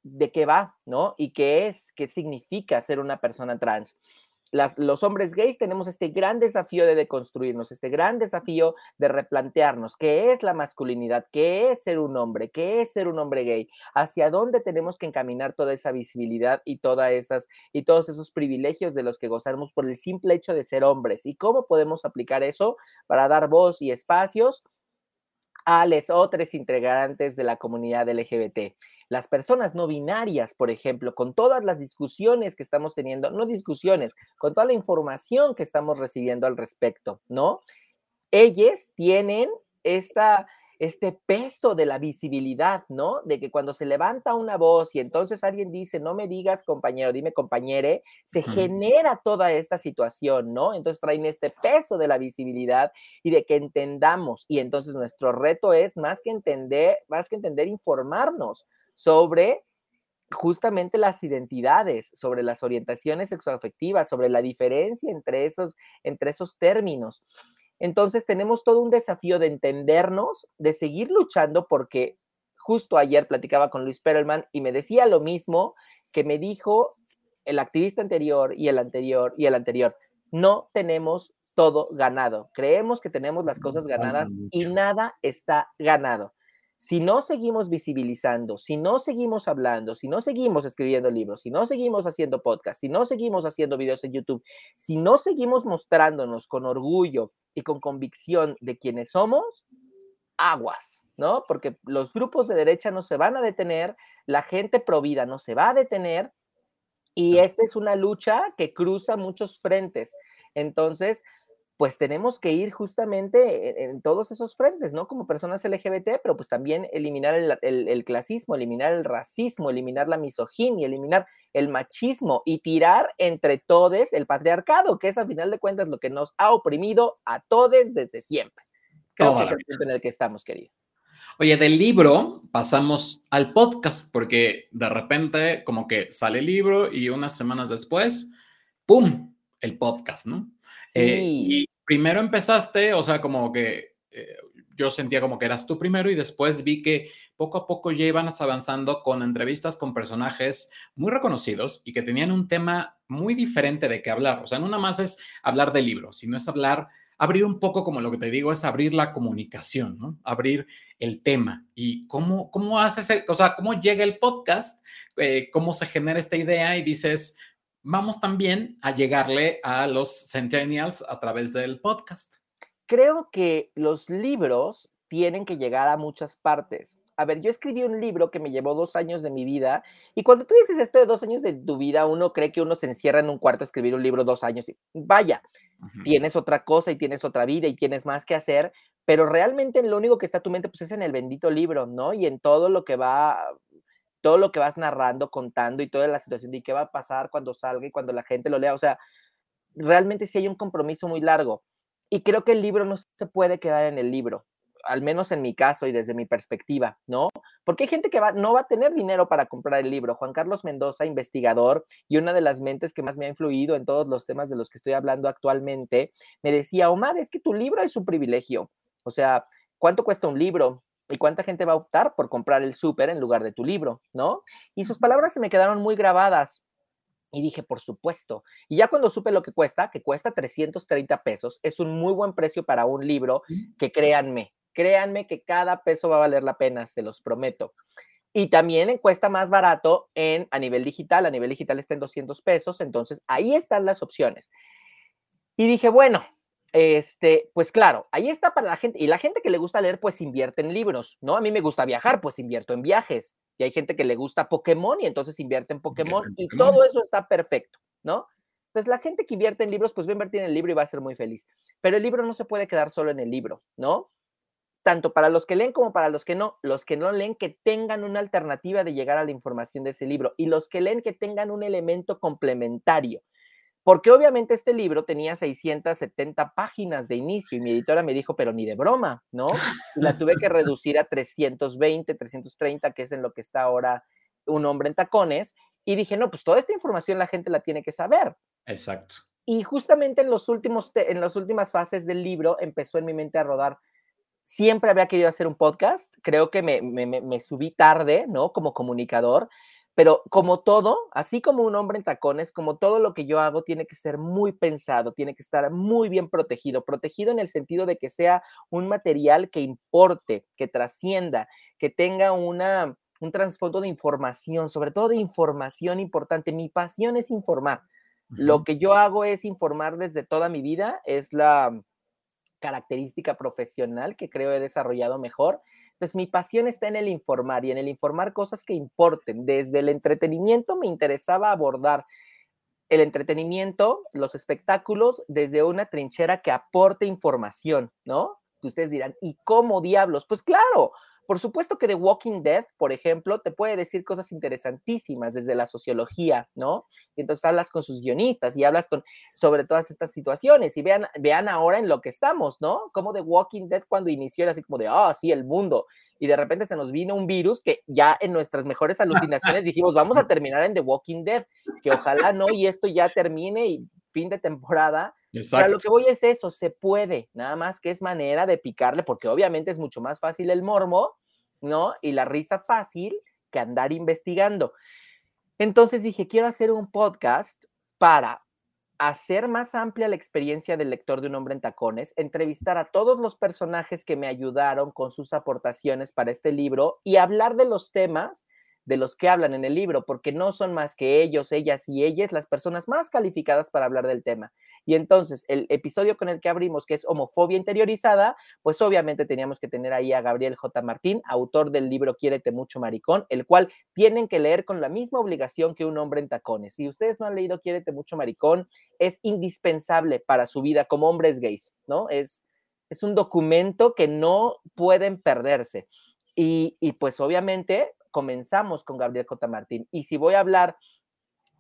de qué va, ¿no? Y qué es, qué significa ser una persona trans los hombres gays tenemos este gran desafío de deconstruirnos, este gran desafío de replantearnos qué es la masculinidad, qué es ser un hombre, qué es ser un hombre gay, hacia dónde tenemos que encaminar toda esa visibilidad y todas esas y todos esos privilegios de los que gozamos por el simple hecho de ser hombres y cómo podemos aplicar eso para dar voz y espacios a los otros integrantes de la comunidad LGBT. Las personas no binarias, por ejemplo, con todas las discusiones que estamos teniendo, no discusiones, con toda la información que estamos recibiendo al respecto, ¿no? Ellos tienen esta, este peso de la visibilidad, ¿no? De que cuando se levanta una voz y entonces alguien dice, no me digas compañero, dime compañere, se genera toda esta situación, ¿no? Entonces traen este peso de la visibilidad y de que entendamos. Y entonces nuestro reto es más que entender, más que entender, informarnos sobre justamente las identidades, sobre las orientaciones sexoafectivas, sobre la diferencia entre esos, entre esos términos. Entonces tenemos todo un desafío de entendernos, de seguir luchando porque justo ayer platicaba con Luis Perelman y me decía lo mismo que me dijo el activista anterior y el anterior y el anterior. No tenemos todo ganado. Creemos que tenemos las cosas ganadas y nada está ganado si no seguimos visibilizando, si no seguimos hablando, si no seguimos escribiendo libros, si no seguimos haciendo podcasts, si no seguimos haciendo videos en YouTube, si no seguimos mostrándonos con orgullo y con convicción de quienes somos, aguas, ¿no? Porque los grupos de derecha no se van a detener, la gente provida no se va a detener y esta es una lucha que cruza muchos frentes. Entonces, pues tenemos que ir justamente en, todos esos frentes, ¿no? Como personas LGBT, pero pues también eliminar el, clasismo, eliminar el racismo, eliminar la misoginia, eliminar el machismo y tirar entre todos el patriarcado, que es a final de cuentas lo que nos ha oprimido a todos desde siempre. Creo que es el punto en el que estamos, querido. Oye, del libro pasamos al podcast, porque de repente como que sale el libro y unas semanas después, ¡pum! El podcast, ¿no? Eh, y primero empezaste, o sea, como que eh, yo sentía como que eras tú primero y después vi que poco a poco ya iban avanzando con entrevistas con personajes muy reconocidos y que tenían un tema muy diferente de qué hablar. O sea, no nada más es hablar del libro, sino es hablar, abrir un poco como lo que te digo, es abrir la comunicación. Abrir el tema y cómo, cómo haces, o sea, cómo llega el podcast, eh, cómo se genera esta idea y dices, vamos también a llegarle a los centennials a través del podcast. Creo que los libros tienen que llegar a muchas partes. A ver, yo escribí un libro que me llevó dos años de mi vida y cuando tú dices esto de dos años de tu vida, uno cree que uno se encierra en un cuarto a escribir un libro dos años y vaya, tienes otra cosa y tienes otra vida y tienes más que hacer, pero realmente lo único que está en tu mente pues es en el bendito libro, ¿no? Y en todo lo que va todo lo que vas narrando, contando y toda la situación de qué va a pasar cuando salga y cuando la gente lo lea. O sea, realmente sí hay un compromiso muy largo. Y creo que el libro no se puede quedar en el libro, al menos en mi caso y desde mi perspectiva, ¿no? Porque hay gente que va, no va a tener dinero para comprar el libro. Juan Carlos Mendoza, investigador y una de las mentes que más me ha influido en todos los temas de los que estoy hablando actualmente, me decía, Omar, es que tu libro es un privilegio. O sea, ¿cuánto cuesta un libro? ¿Y cuánta gente va a optar por comprar el súper en lugar de tu libro? ¿No? Y sus palabras se me quedaron muy grabadas. Y dije, por supuesto. Y ya cuando supe lo que cuesta, que cuesta 330 pesos, es un muy buen precio para un libro que créanme, créanme que cada peso va a valer la pena, se los prometo. Y también cuesta más barato en, a nivel digital, a nivel digital está en 200 pesos, entonces ahí están las opciones. Y dije, bueno, este, pues claro, ahí está para la gente. Y la gente que le gusta leer, pues invierte en libros, ¿no? A mí me gusta viajar, pues invierto en viajes. Y hay gente que le gusta Pokémon y entonces invierte en Pokémon. y todo eso está perfecto, ¿no? Entonces la gente que invierte en libros, pues va a invertir en el libro y va a ser muy feliz. Pero el libro no se puede quedar solo en el libro, ¿no? Tanto para los que leen como para los que no. Los que no leen, que tengan una alternativa de llegar a la información de ese libro. Y los que leen, que tengan un elemento complementario porque obviamente este libro tenía 670 páginas de inicio y mi editora me dijo, pero ni de broma, ¿no? Y la tuve que reducir a 320, 330, que es en lo que está ahora un hombre en tacones. Y dije, no, pues toda esta información la gente la tiene que saber. Exacto. Y justamente en, los últimos en las últimas fases del libro empezó en mi mente a rodar. Siempre había querido hacer un podcast, creo que me, me, me subí tarde, ¿no? Como comunicador, pero como todo, así como un hombre en tacones, como todo lo que yo hago tiene que ser muy pensado, tiene que estar muy bien protegido, protegido en el sentido de que sea un material que importe, que trascienda, que tenga una, un trasfondo de información, sobre todo de información importante. Mi pasión es informar. Lo que yo hago es informar desde toda mi vida, es la característica profesional que creo he desarrollado mejor. Entonces, mi pasión está en el informar y en el informar cosas que importen. Desde el entretenimiento me interesaba abordar el entretenimiento, los espectáculos, desde una trinchera que aporte información, ¿no? Que ustedes dirán, ¿y cómo diablos? Pues claro, por supuesto que The Walking Dead, por ejemplo, te puede decir cosas interesantísimas desde la sociología, ¿no? Y entonces hablas con sus guionistas y hablas con, sobre todas estas situaciones y vean, vean ahora en lo que estamos, ¿no? Como The Walking Dead cuando inició era así como de, ah, oh, sí, el mundo. Y de repente se nos vino un virus que ya en nuestras mejores alucinaciones dijimos, vamos a terminar en The Walking Dead, que ojalá no, y esto ya termine y fin de temporada Exacto. lo que voy es eso, se puede, nada más que es manera de picarle, porque obviamente es mucho más fácil el mormo, ¿no? Y la risa fácil que andar investigando. Entonces dije, quiero hacer un podcast para hacer más amplia la experiencia del lector de un hombre en tacones, entrevistar a todos los personajes que me ayudaron con sus aportaciones para este libro y hablar de los temas de los que hablan en el libro, porque no son más que ellos, ellas y ellas las personas más calificadas para hablar del tema. Y entonces, el episodio con el que abrimos, que es homofobia interiorizada, pues obviamente teníamos que tener ahí a Gabriel J. Martín, autor del libro Quiérete mucho, maricón, el cual tienen que leer con la misma obligación que un hombre en tacones. Si ustedes no han leído Quiérete mucho, maricón, es indispensable para su vida como hombres gays, ¿no? Es, es un documento que no pueden perderse. Y, y pues obviamente comenzamos con Gabriel J. Martín. Y si voy a hablar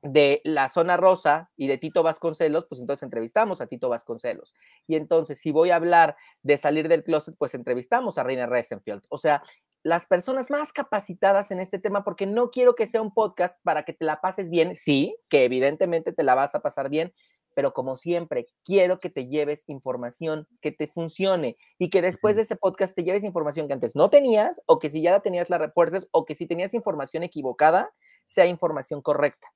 de la zona rosa y de Tito Vasconcelos, pues entonces entrevistamos a Tito Vasconcelos. Y entonces, si voy a hablar de salir del closet, pues entrevistamos a Reina Reisenfeld. O sea, las personas más capacitadas en este tema, porque no quiero que sea un podcast para que te la pases bien. Sí, que evidentemente te la vas a pasar bien, pero como siempre, quiero que te lleves información que te funcione y que después de ese podcast te lleves información que antes no tenías o que si ya la tenías la refuerces o que si tenías información equivocada, sea información correcta.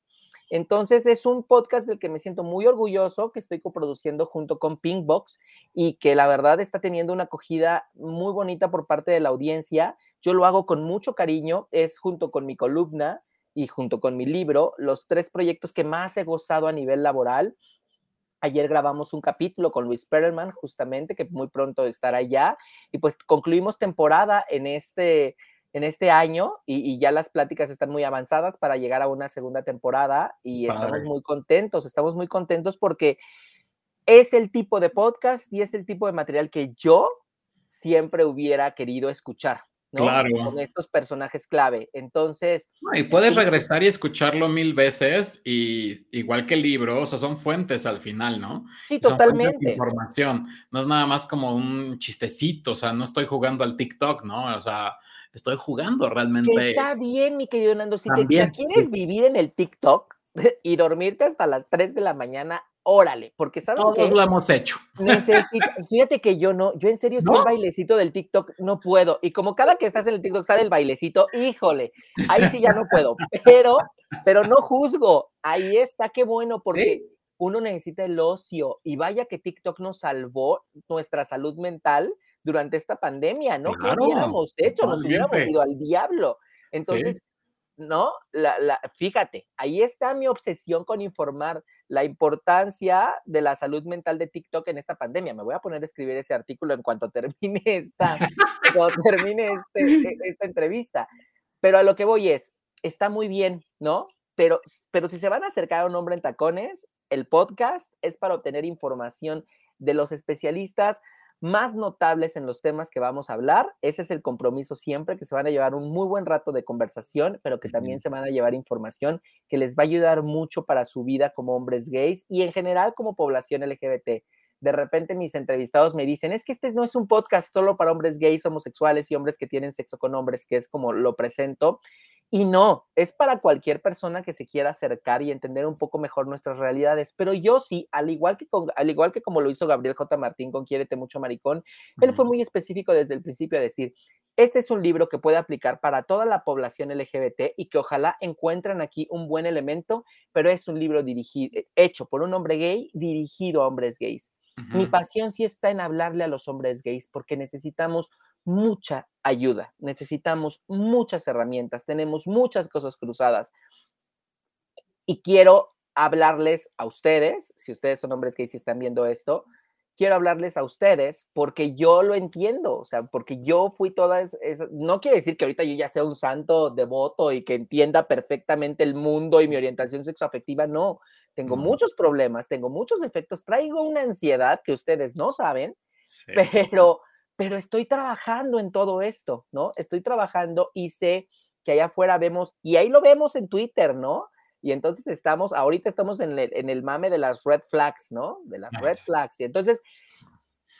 Entonces es un podcast del que me siento muy orgulloso, que estoy coproduciendo junto con Pinkbox y que la verdad está teniendo una acogida muy bonita por parte de la audiencia. Yo lo hago con mucho cariño, es junto con mi columna y junto con mi libro, los tres proyectos que más he gozado a nivel laboral. Ayer grabamos un capítulo con Luis Perelman, justamente, que muy pronto estará allá. Y pues concluimos temporada en este, en este año y, ya las pláticas están muy avanzadas para llegar a una segunda temporada y estamos muy contentos, estamos muy contentos porque es el tipo de podcast y es el tipo de material que yo siempre hubiera querido escuchar. Claro. Con estos personajes clave. Entonces. y puedes regresar y escucharlo mil veces, y igual que el libro, o sea, son fuentes al final, ¿no? Sí, totalmente. información. No es nada más como un chistecito, o sea, no estoy jugando al TikTok, ¿no? O sea, estoy jugando realmente. está bien, mi querido Nando. Si te, quieres vivir en el TikTok y dormirte hasta las 3 de la mañana, órale, porque sabes Todos lo hemos hecho. fíjate que yo no, yo en serio soy el bailecito del TikTok no puedo. Y como cada que estás en el TikTok sale el bailecito, híjole, ahí sí ya no puedo. Pero, pero no juzgo. Ahí está, qué bueno, porque uno necesita el ocio. Y vaya que TikTok nos salvó nuestra salud mental durante esta pandemia, ¿no? ¿Qué hubiéramos hecho? Nos hubiéramos ido al diablo. Entonces, ¿no? La, fíjate, ahí está mi obsesión con informar la importancia de la salud mental de TikTok en esta pandemia. Me voy a poner a escribir ese artículo en cuanto termine esta, cuando termine este, e, esta entrevista. Pero a lo que voy es, está muy bien, ¿no? Pero, pero si se van a acercar a un hombre en tacones, el podcast es para obtener información de los especialistas más notables en los temas que vamos a hablar. Ese es el compromiso siempre, que se van a llevar un muy buen rato de conversación, pero que también se van a llevar información que les va a ayudar mucho para su vida como hombres gays y en general como población LGBT. De repente mis entrevistados me dicen, es que este no es un podcast solo para hombres gays, homosexuales y hombres que tienen sexo con hombres, que es como lo presento. Y no, es para cualquier persona que se quiera acercar y entender un poco mejor nuestras realidades. Pero yo sí, al igual que, al igual que como lo hizo Gabriel J. Martín con Quiérete mucho, maricón, él fue muy específico desde el principio a decir, este es un libro que puede aplicar para toda la población LGBT y que ojalá encuentren aquí un buen elemento, pero es un libro dirigido, hecho por un hombre gay, dirigido a hombres gays. Mi pasión sí está en hablarle a los hombres gays porque necesitamos mucha ayuda, necesitamos muchas herramientas, tenemos muchas cosas cruzadas. Y quiero hablarles a ustedes, si ustedes son hombres que y están viendo esto, quiero hablarles a ustedes porque yo lo entiendo, o sea, porque yo fui toda esa, no quiere decir que ahorita yo ya sea un santo devoto y que entienda perfectamente el mundo y mi orientación sexoafectiva, no, tengo muchos problemas, tengo muchos defectos, traigo una ansiedad que ustedes no saben, pero, pero estoy trabajando en todo esto, ¿no? Estoy trabajando y sé que allá afuera vemos, y ahí lo vemos en Twitter, ¿no? Y entonces estamos, ahorita estamos en el, en el mame de las red flags, ¿no? De las red flags. Y entonces,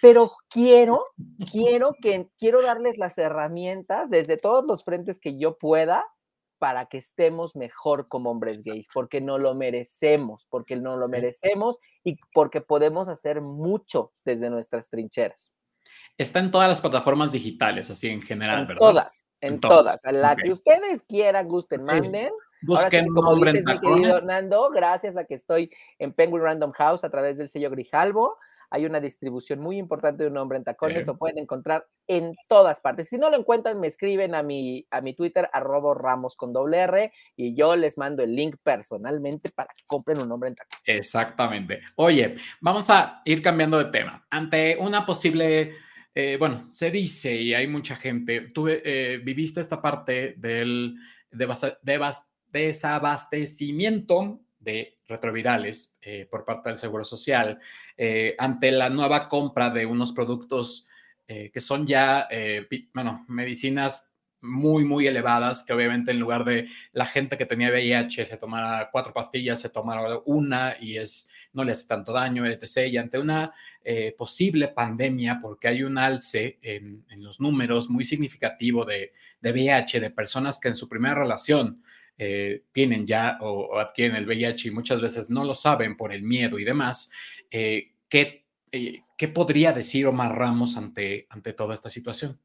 pero quiero, quiero que, quiero darles las herramientas desde todos los frentes que yo pueda para que estemos mejor como hombres gays, porque no lo merecemos, porque no lo merecemos y porque podemos hacer mucho desde nuestras trincheras. Está en todas las plataformas digitales, así en general, en ¿verdad? Todas, en, todas. La que ustedes quieran, gusten, manden. Busquen un hombre en tacones. Nando, gracias a que estoy en Penguin Random House a través del sello Grijalvo hay una distribución muy importante de un hombre en tacones, lo pueden encontrar en todas partes. Si no lo encuentran, me escriben a mi, a mi Twitter, arroba ramos con doble R, y yo les mando el link personalmente para que compren un hombre en tacones. Exactamente. Oye, vamos a ir cambiando de tema. Ante una posible... Eh, bueno, se dice y hay mucha gente, tú eh, viviste esta parte del desabastecimiento de retrovirales eh, por parte del Seguro Social ante la nueva compra de unos productos que son ya, bueno, medicinas muy, muy elevadas, que obviamente en lugar de la gente que tenía VIH se tomara cuatro pastillas, se tomara una y es, no le hace tanto daño, etc. Y ante una posible pandemia, porque hay un alce en, los números muy significativo de, de VIH, de personas que en su primera relación eh, tienen ya o, adquieren el VIH y muchas veces no lo saben por el miedo y demás, eh, ¿qué, eh, ¿qué, podría decir Omar Ramos ante, ante toda esta situación?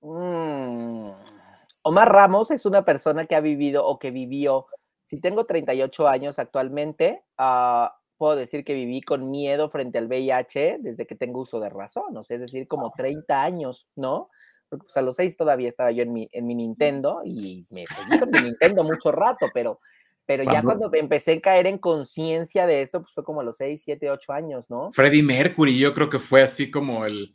Mm, Omar Ramos es una persona que ha vivido o que vivió, si tengo 38 años actualmente, uh, puedo decir que viví con miedo frente al VIH desde que tengo uso de razón, o sea, es decir, como 30 años, ¿no? porque pues, a los seis todavía estaba yo en mi, en mi Nintendo y me seguí con mi Nintendo mucho rato, pero, pero ya cuando empecé a caer en conciencia de esto, pues fue como a los seis, siete, ocho años, ¿no? Freddie Mercury, yo creo que fue así como el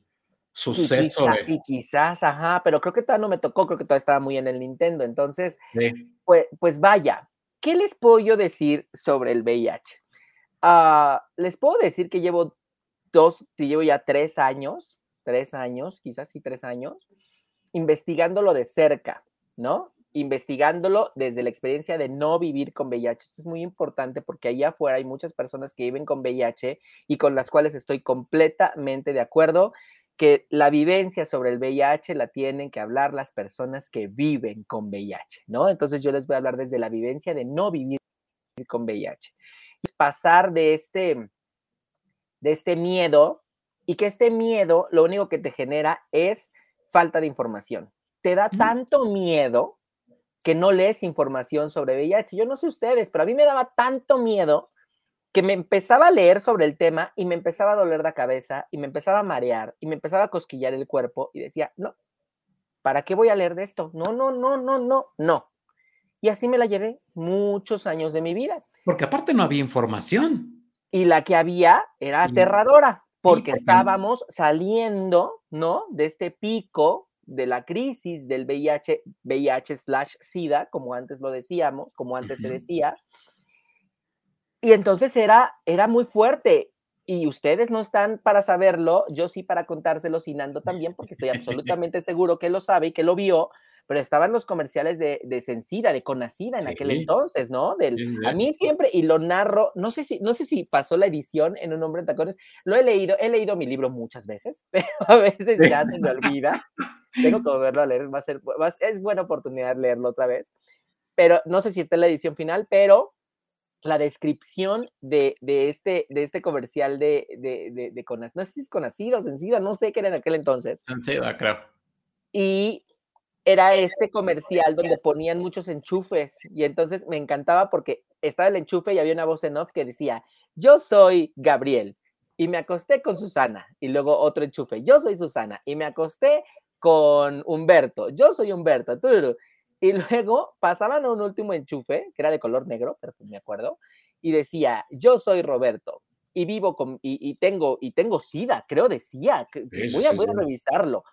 suceso. Y quizás, y quizás, ajá, pero creo que todavía no me tocó, creo que todavía estaba muy en el Nintendo, entonces, pues, pues vaya, ¿qué les puedo decir sobre el VIH? Ah, les puedo decir que llevo dos, que llevo ya tres años, tres años, quizás sí tres años, investigándolo de cerca, ¿no? Investigándolo desde la experiencia de no vivir con VIH. Es muy importante porque allá afuera hay muchas personas que viven con VIH y con las cuales estoy completamente de acuerdo que la vivencia sobre el VIH la tienen que hablar las personas que viven con VIH, ¿no? Entonces yo les voy a hablar desde la vivencia de no vivir con VIH. Es pasar de este, de este miedo y que este miedo lo único que te genera es falta de información. Te da tanto miedo que no lees información sobre VIH. Yo no sé ustedes, pero a mí me daba tanto miedo que me empezaba a leer sobre el tema y me empezaba a doler la cabeza y me empezaba a marear y me empezaba a cosquillar el cuerpo y decía, no, ¿para qué voy a leer de esto? No, no, no, no, no, no. Y así me la llevé muchos años de mi vida. Porque aparte no había información. Y la que había era aterradora porque estábamos saliendo, ¿no? De este pico de la crisis del VIH, VIH slash SIDA, como antes lo decíamos, como antes se decía. Y entonces era, era muy fuerte. Y ustedes no están para saberlo, yo sí para contárselo, y Nando también, porque estoy absolutamente seguro que lo sabe y que lo vio, pero estaban los comerciales de, de Sencida, de Conacida en aquel entonces, ¿no? Del, a mí siempre, y lo narro, no sé, si, no sé si pasó la edición en Un Hombre en Tacones, lo he leído, he leído mi libro muchas veces, pero a veces ya se me olvida. Tengo que volverlo a leer, va a ser, es buena oportunidad leerlo otra vez, pero no sé si está en la edición final, pero la descripción de, de, este, de este comercial de, de, de, de no sé si es Conacida o Sencida, no sé qué era en aquel entonces. Sencida, creo. Y era este comercial donde ponían muchos enchufes y entonces me encantaba porque estaba el enchufe y había una voz en off que decía, yo soy Gabriel y me acosté con Susana y luego otro enchufe, yo soy Susana y me acosté con Humberto, yo soy Humberto, y luego pasaban a un último enchufe que era de color negro, pero pues me acuerdo, y decía, yo soy Roberto y vivo con, y, tengo, y tengo SIDA, creo decía, voy, a, voy a revisarlo.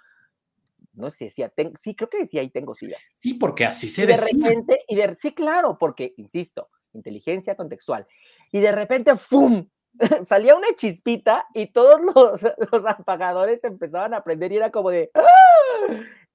No sé si decía, sí, creo que decía y tengo SIDA. Sí, porque así se y de repente, y de, sí, claro, porque, insisto, inteligencia contextual. Y de repente, ¡fum! salía una chispita y todos los, los, apagadores empezaban a prender y era como de ¡Ah!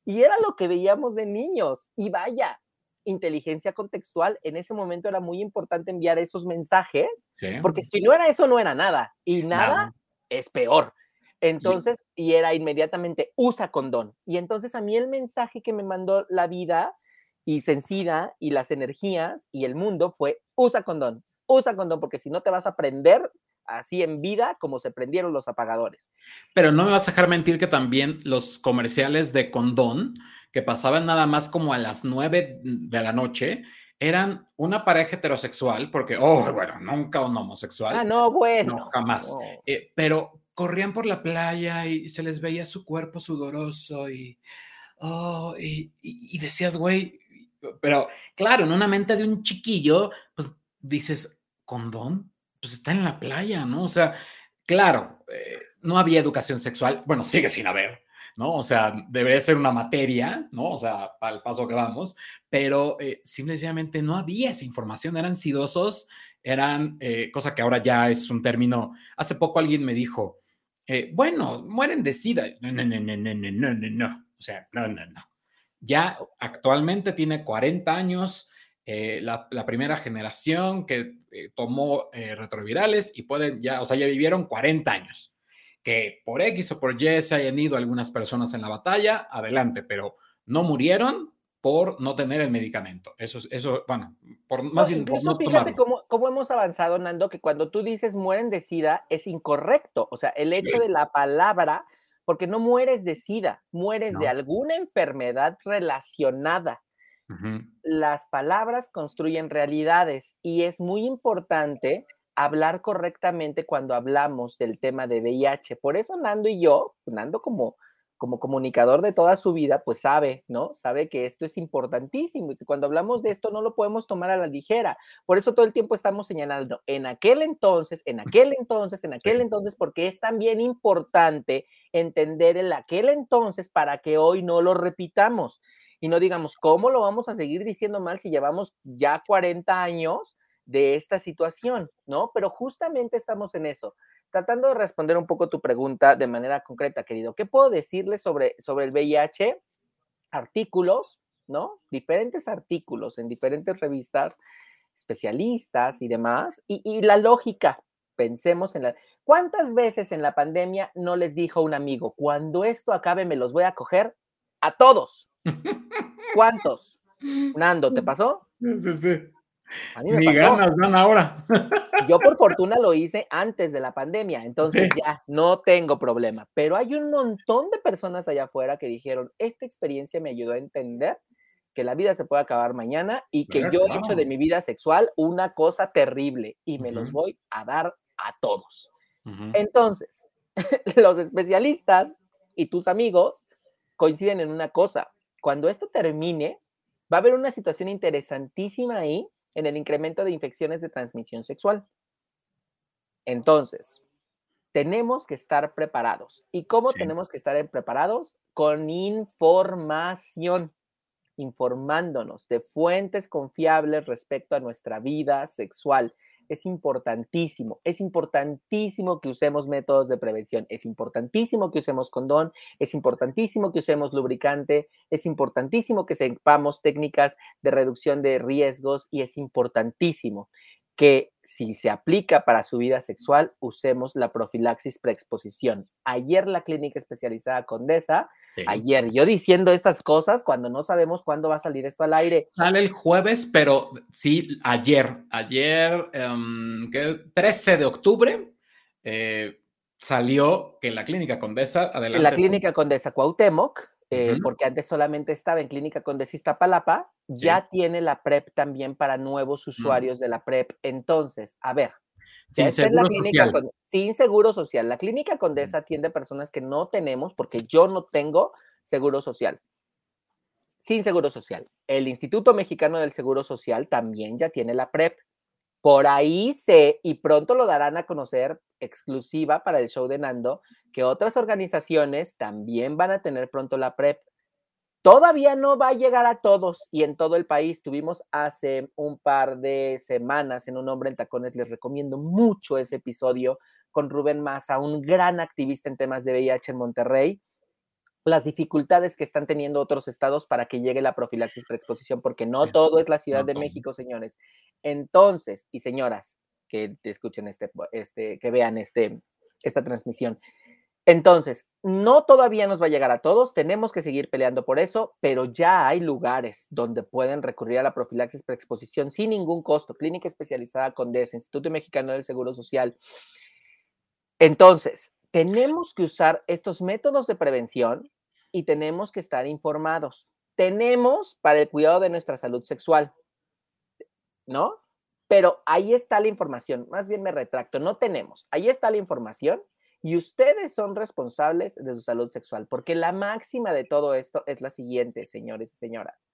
Y era lo que veíamos de niños y vaya inteligencia contextual en ese momento era muy importante enviar esos mensajes porque si no era eso no era nada y nada, es peor. Entonces y era inmediatamente usa condón y entonces a mí el mensaje que me mandó la vida y Sencida y las energías y el mundo fue usa condón usa condón porque si no te vas a prender así en vida como se prendieron los apagadores. Pero no me vas a dejar mentir que también los comerciales de condón, que pasaban nada más como a las nueve de la noche, eran una pareja heterosexual, porque, oh, bueno, nunca un homosexual. Ah, no, bueno. No, jamás. Eh, pero corrían por la playa y se les veía su cuerpo sudoroso y, oh, y, y decías, güey, pero claro, en una mente de un chiquillo, pues dices, ¿condón? Pues está en la playa, ¿no? O sea, claro, eh, no había educación sexual, bueno, sigue sin haber, ¿no? O sea, debería ser una materia, ¿no? O sea, al paso que vamos, pero eh, simplemente no había esa información, eran sidosos, eran, eh, cosa que ahora ya es un término, hace poco alguien me dijo, bueno, mueren de sida, no, no, no, no, no, no, no, no, o sea, no, no, no. Ya actualmente tiene 40 años, eh, la, primera generación que eh, tomó eh, retrovirales y pueden ya, o sea, ya vivieron 40 años. Que por X o por Y se hayan ido algunas personas en la batalla, adelante, pero no murieron por no tener el medicamento. Eso, eso bueno, por más bien por no fíjate cómo, cómo, hemos avanzado, Nando, que cuando tú dices mueren de SIDA es incorrecto. O sea, el hecho de la palabra, porque no mueres de SIDA, mueres de alguna enfermedad relacionada las palabras construyen realidades y es muy importante hablar correctamente cuando hablamos del tema de VIH. Por eso Nando y yo, Nando como, como comunicador de toda su vida, pues sabe, ¿no? Sabe que esto es importantísimo y que cuando hablamos de esto no lo podemos tomar a la ligera. Por eso todo el tiempo estamos señalando en aquel entonces, en aquel entonces, en aquel entonces, porque es también importante entender el aquel entonces para que hoy no lo repitamos y no digamos, ¿cómo lo vamos a seguir diciendo mal si llevamos ya 40 años de esta situación? ¿No? Pero justamente estamos en eso. Tratando de responder un poco tu pregunta de manera concreta, querido, ¿qué puedo decirle sobre, sobre el VIH? Artículos, ¿no? Diferentes artículos en diferentes revistas, especialistas y demás, y, y la lógica. Pensemos en la... ¿Cuántas veces en la pandemia no les dijo un amigo, cuando esto acabe me los voy a coger a todos? ¿Cuántos? Nando, ¿te pasó? Sí, sí. A mí me Ni ganas dan ahora. Yo por fortuna lo hice antes de la pandemia, entonces ya no tengo problema. Pero hay un montón de personas allá afuera que dijeron, esta experiencia me ayudó a entender que la vida se puede acabar mañana y que yo he hecho de mi vida sexual una cosa terrible y me los voy a dar a todos. Entonces, los especialistas y tus amigos coinciden en una cosa, cuando esto termine, va a haber una situación interesantísima ahí en el incremento de infecciones de transmisión sexual. Entonces, tenemos que estar preparados. ¿Y cómo tenemos que estar preparados? Con información, informándonos de fuentes confiables respecto a nuestra vida sexual es importantísimo. Es importantísimo que usemos métodos de prevención. Es importantísimo que usemos condón. Es importantísimo que usemos lubricante. Es importantísimo que sepamos técnicas de reducción de riesgos y es importantísimo que si se aplica para su vida sexual, usemos la profilaxis preexposición. Ayer la clínica especializada Condesa, ayer yo diciendo estas cosas cuando no sabemos cuándo va a salir esto al aire. Sale el jueves, pero sí, ayer, ayer, 13 em, de octubre, eh, salió que la clínica Condesa, adelante. En la clínica Condesa Cuauhtémoc, eh, porque antes solamente estaba en Clínica Condesista Palapa, ya tiene la PrEP también para nuevos mm. usuarios de la PrEP. Entonces, a ver, sin seguro, social. sin seguro social. La Clínica Condesa atiende personas que no tenemos, porque yo no tengo seguro social. Sin seguro social. El Instituto Mexicano del Seguro Social también ya tiene la PrEP Por ahí sé, y pronto lo darán a conocer exclusiva para el show de Nando, que otras organizaciones también van a tener pronto la PrEP. Todavía no va a llegar a todos y en todo el país. Tuvimos hace un par de semanas en Un Hombre en Tacones, les recomiendo mucho ese episodio con Rubén Massa, un gran activista en temas de VIH en Monterrey las dificultades que están teniendo otros estados para que llegue la profilaxis preexposición, porque no todo es la Ciudad de México, señores. Entonces, y señoras que escuchen este, este, que vean este, esta transmisión. Entonces, no todavía nos va a llegar a todos, tenemos que seguir peleando por eso, pero ya hay lugares donde pueden recurrir a la profilaxis preexposición sin ningún costo. Clínica especializada con DES, Instituto Mexicano del Seguro Social. Entonces, tenemos que usar estos métodos de prevención y tenemos que estar informados. Tenemos para el cuidado de nuestra salud sexual, ¿no? Pero ahí está la información, más bien me retracto, no tenemos, ahí está la información y ustedes son responsables de su salud sexual, porque la máxima de todo esto es la siguiente, señores y señoras.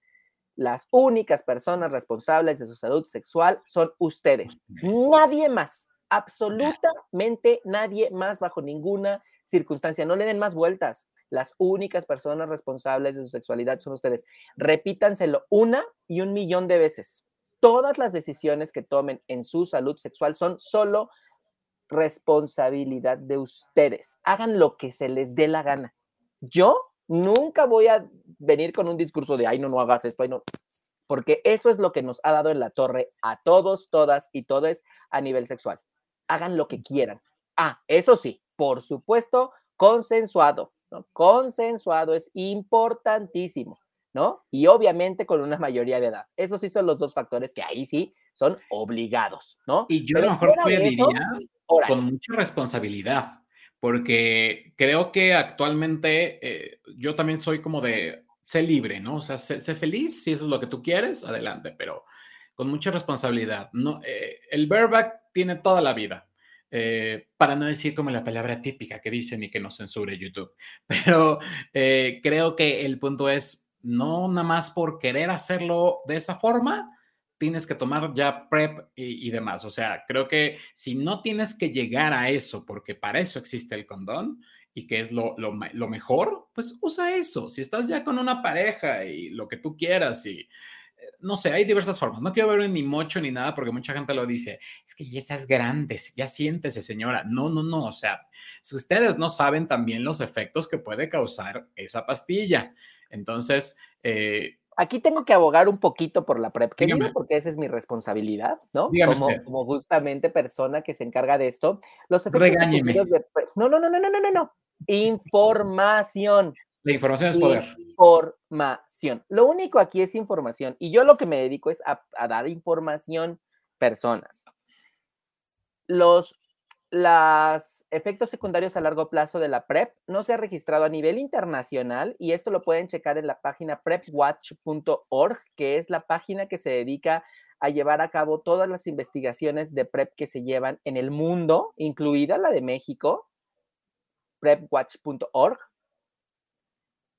Las únicas personas responsables de su salud sexual son ustedes, nadie más, absolutamente nadie más bajo ninguna circunstancia. No le den más vueltas. Las únicas personas responsables de su sexualidad son ustedes. Repítanselo una y un millón de veces. Todas las decisiones que tomen en su salud sexual son solo responsabilidad de ustedes. Hagan lo que se les dé la gana. Yo nunca voy a venir con un discurso de, ay, no, no hagas esto, ay, no. Porque eso es lo que nos ha dado en la torre a todos, todas y todes a nivel sexual. Hagan lo que quieran. Ah, eso sí, por supuesto, consensuado. Consensuado es importantísimo, ¿no? Y obviamente con una mayoría de edad. Esos sí son los dos factores que ahí sí son obligados, ¿no? Y yo a lo mejor diría con mucha responsabilidad, porque creo que actualmente eh, yo también soy como de sé libre, ¿no? O sea, sé, feliz, si eso es lo que tú quieres, adelante, pero con mucha responsabilidad. No, eh, el bareback tiene toda la vida. Eh, para no decir como la palabra típica que dicen y que nos censure YouTube. Pero eh, creo que el punto es, no nada más por querer hacerlo de esa forma, tienes que tomar ya prep y, demás. O sea, creo que si no tienes que llegar a eso, porque para eso existe el condón y que es lo, lo, lo mejor, pues usa eso. Si estás ya con una pareja y lo que tú quieras y no sé, hay diversas formas. No quiero ver ni mocho ni nada porque mucha gente lo dice. Es que ya estás grande, ya siéntese, señora. No, no, no. O sea, si ustedes no saben también los efectos que puede causar esa pastilla. Entonces, eh, Aquí tengo que abogar un poquito por la PrEP, porque esa es mi responsabilidad, ¿no? Como, como, justamente persona que se encarga de esto. Los efectos de No, no, no, no, no, no, no. Información. La información es poder. Información. Lo único aquí es información. Y yo lo que me dedico es a, dar información personas. Los los efectos secundarios a largo plazo de la PrEP no se ha registrado a nivel internacional y esto lo pueden checar en la página prepwatch.org, que es la página que se dedica a llevar a cabo todas las investigaciones de PrEP que se llevan en el mundo, incluida la de México, prepwatch.org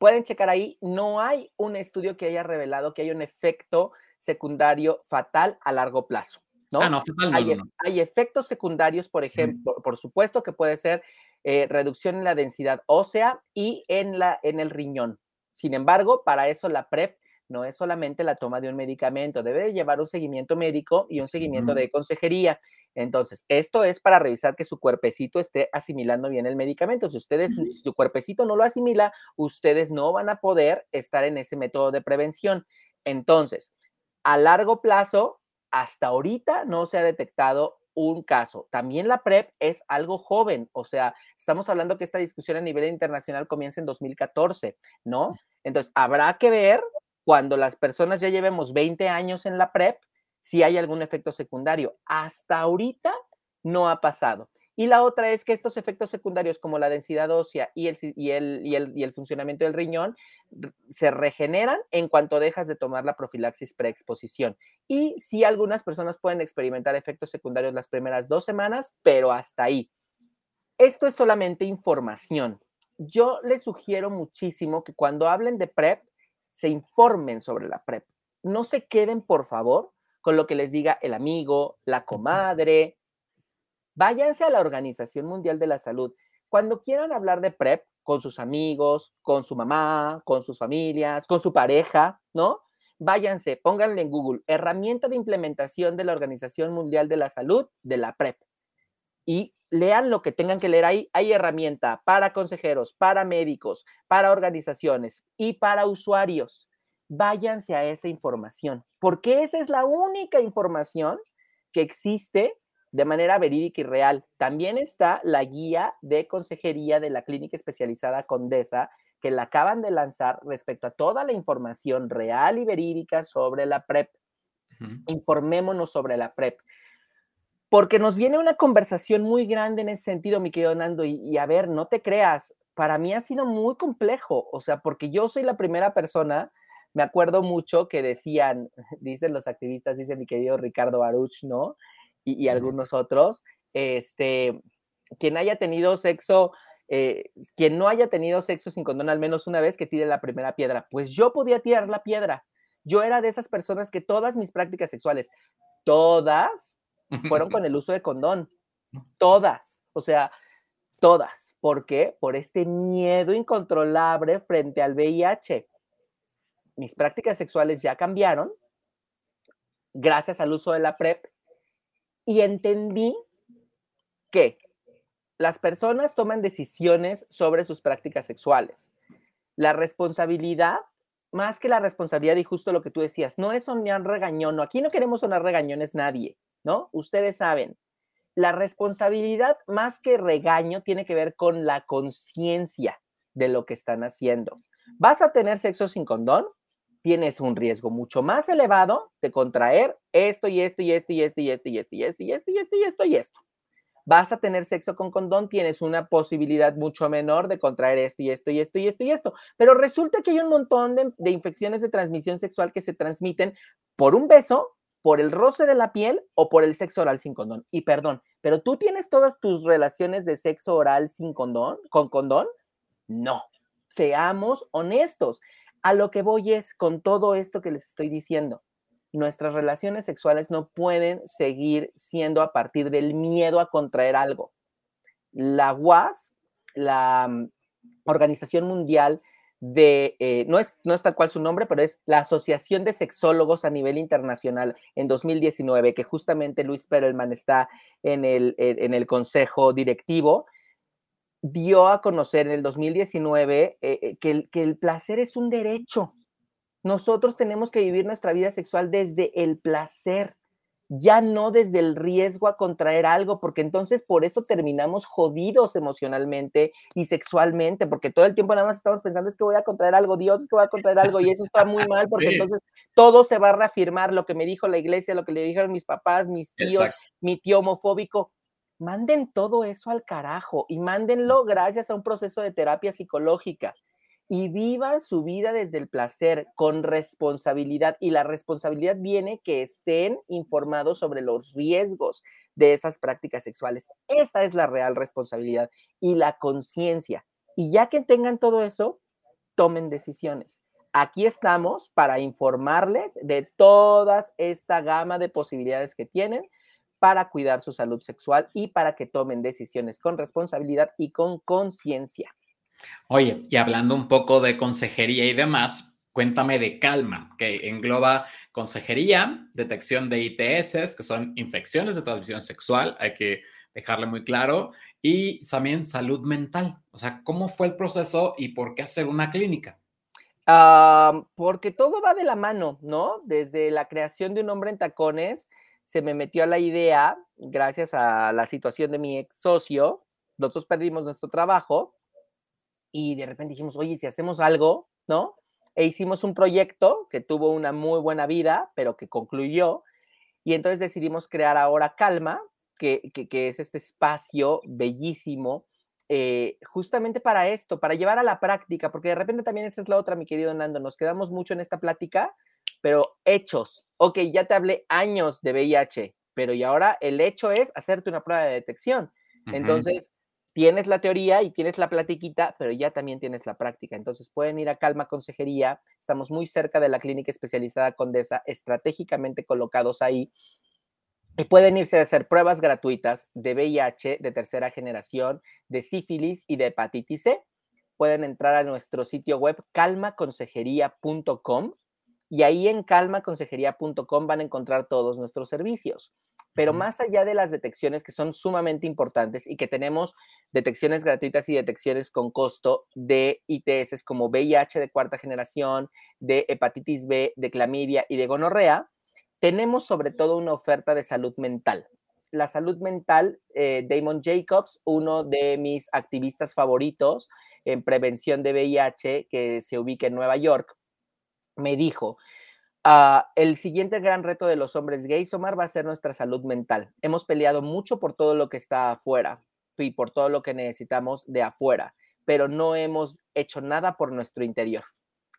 pueden checar ahí, no hay un estudio que haya revelado que hay un efecto secundario fatal a largo plazo. ¿no? Ah, no, fatal hay, hay, efectos secundarios, por ejemplo, por supuesto que puede ser eh, reducción en la densidad ósea y en, la, en el riñón. Sin embargo, para eso la PrEP no es solamente la toma de un medicamento, debe llevar un seguimiento médico y un seguimiento de consejería. Entonces, esto es para revisar que su cuerpecito esté asimilando bien el medicamento. Si ustedes, si su cuerpecito no lo asimila, ustedes no van a poder estar en ese método de prevención. Entonces, a largo plazo, hasta ahorita no se ha detectado un caso. También la PrEP es algo joven, o sea, estamos hablando que esta discusión a nivel internacional comienza en 2014, ¿no? Entonces, habrá que ver cuando las personas ya llevemos 20 años en la PrEP, si hay algún efecto secundario. Hasta ahorita no ha pasado. Y la otra es que estos efectos secundarios como la densidad ósea y el, y el, y el, y el funcionamiento del riñón se regeneran en cuanto dejas de tomar la profilaxis preexposición. Y sí, algunas personas pueden experimentar efectos secundarios las primeras dos semanas, pero hasta ahí. Esto es solamente información. Yo les sugiero muchísimo que cuando hablen de PrEP, se informen sobre la PrEP. No se queden, por favor, con lo que les diga el amigo, la comadre. Váyanse a la Organización Mundial de la Salud. Cuando quieran hablar de PrEP con sus amigos, con su mamá, con sus familias, con su pareja, ¿no? Váyanse, pónganle en Google, herramienta de implementación de la Organización Mundial de la Salud de la PrEP. Y lean lo que tengan que leer ahí. Hay herramienta para consejeros, para médicos, para organizaciones y para usuarios. Váyanse a esa información, porque esa es la única información que existe de manera verídica y real. También está la guía de consejería de la clínica especializada Condesa, que la acaban de lanzar respecto a toda la información real y verídica sobre la PrEP. Informémonos sobre la PrEP. Porque nos viene una conversación muy grande en ese sentido, mi querido Nando, y, y a ver, no te creas, para mí ha sido muy complejo, o sea, porque yo soy la primera persona me acuerdo mucho que decían, dicen los activistas, dice mi querido Ricardo Baruch, ¿no? y, algunos otros, este, quien haya tenido sexo, eh, quien no haya tenido sexo sin condón al menos una vez que tire la primera piedra. Pues yo podía tirar la piedra. Yo era de esas personas que todas mis prácticas sexuales, todas, fueron con el uso de condón. Todas. O sea, todas. ¿Por qué? Por este miedo incontrolable frente al VIH. Mis prácticas sexuales ya cambiaron gracias al uso de la PrEP y entendí que las personas toman decisiones sobre sus prácticas sexuales. La responsabilidad, más que la responsabilidad y justo lo que tú decías, no es sonar regañón, no, aquí no queremos sonar regañones nadie, ¿no? Ustedes saben, la responsabilidad más que regaño tiene que ver con la conciencia de lo que están haciendo. ¿Vas a tener sexo sin condón? Tienes un riesgo mucho más elevado de contraer esto y esto y esto y esto y esto y esto y esto y esto y esto y esto y esto. Vas a tener sexo con condón, tienes una posibilidad mucho menor de contraer esto y esto y esto y esto y esto. Pero resulta que hay un montón de, infecciones de transmisión sexual que se transmiten por un beso, por el roce de la piel o por el sexo oral sin condón. Y perdón, pero tú tienes todas tus relaciones de sexo oral sin condón, con condón? No. Seamos honestos. A lo que voy es con todo esto que les estoy diciendo. Nuestras relaciones sexuales no pueden seguir siendo a partir del miedo a contraer algo. La UAS, la mm, Organización Mundial de, eh, no, es, no es tal cual su nombre, pero es la Asociación de Sexólogos a nivel internacional en 2019, que justamente Luis Perelman está en el, en el consejo directivo, dio a conocer en el 2019 eh, eh, que, el, que el placer es un derecho. Nosotros tenemos que vivir nuestra vida sexual desde el placer, ya no desde el riesgo a contraer algo, porque entonces por eso terminamos jodidos emocionalmente y sexualmente, porque todo el tiempo nada más estamos pensando es que voy a contraer algo, Dios, es que voy a contraer algo, y eso está muy mal, porque entonces todo se va a reafirmar, lo que me dijo la iglesia, lo que le dijeron mis papás, mis tíos, mi tío homofóbico, manden todo eso al carajo y mándenlo gracias a un proceso de terapia psicológica y vivan su vida desde el placer con responsabilidad y la responsabilidad viene que estén informados sobre los riesgos de esas prácticas sexuales. Esa es la real responsabilidad y la conciencia. Y ya que tengan todo eso, tomen decisiones. Aquí estamos para informarles de toda esta gama de posibilidades que tienen para cuidar su salud sexual y para que tomen decisiones con responsabilidad y con conciencia. Oye, y hablando un poco de consejería y demás, cuéntame de Calma, que engloba consejería, detección de ITS, que son infecciones de transmisión sexual, hay que dejarle muy claro, y también salud mental. O sea, ¿cómo fue el proceso y por qué hacer una clínica? Ah, porque todo va de la mano, ¿no? Desde la creación de un hombre en tacones, se me metió a la idea, gracias a la situación de mi ex socio, nosotros perdimos nuestro trabajo y de repente dijimos, oye, si hacemos algo, ¿no? E hicimos un proyecto que tuvo una muy buena vida, pero que concluyó. Y entonces decidimos crear ahora Calma, que, que, es este espacio bellísimo, eh, justamente para esto, para llevar a la práctica, porque de repente también esa es la otra, mi querido Nando, nos quedamos mucho en esta plática, pero hechos. Ok, ya te hablé años de VIH, pero y ahora el hecho es hacerte una prueba de detección. Entonces, tienes la teoría y tienes la platiquita, pero ya también tienes la práctica. Entonces pueden ir a Calma Consejería, estamos muy cerca de la clínica especializada Condesa, estratégicamente colocados ahí. Y pueden irse a hacer pruebas gratuitas de VIH de tercera generación, de sífilis y de hepatitis C. Pueden entrar a nuestro sitio web calmaconsejería.com y ahí en calmaconsejería.com van a encontrar todos nuestros servicios. Pero más allá de las detecciones que son sumamente importantes y que tenemos detecciones gratuitas y detecciones con costo de ITS como VIH de cuarta generación, de hepatitis B, de clamidia y de gonorrea, tenemos sobre todo una oferta de salud mental. La salud mental, eh, Damon Jacobs, uno de mis activistas favoritos en prevención de VIH que se ubica en Nueva York, me dijo, Ah, el siguiente gran reto de los hombres gays, Omar, va a ser nuestra salud mental. Hemos peleado mucho por todo lo que está afuera y por todo lo que necesitamos de afuera, pero no hemos hecho nada por nuestro interior.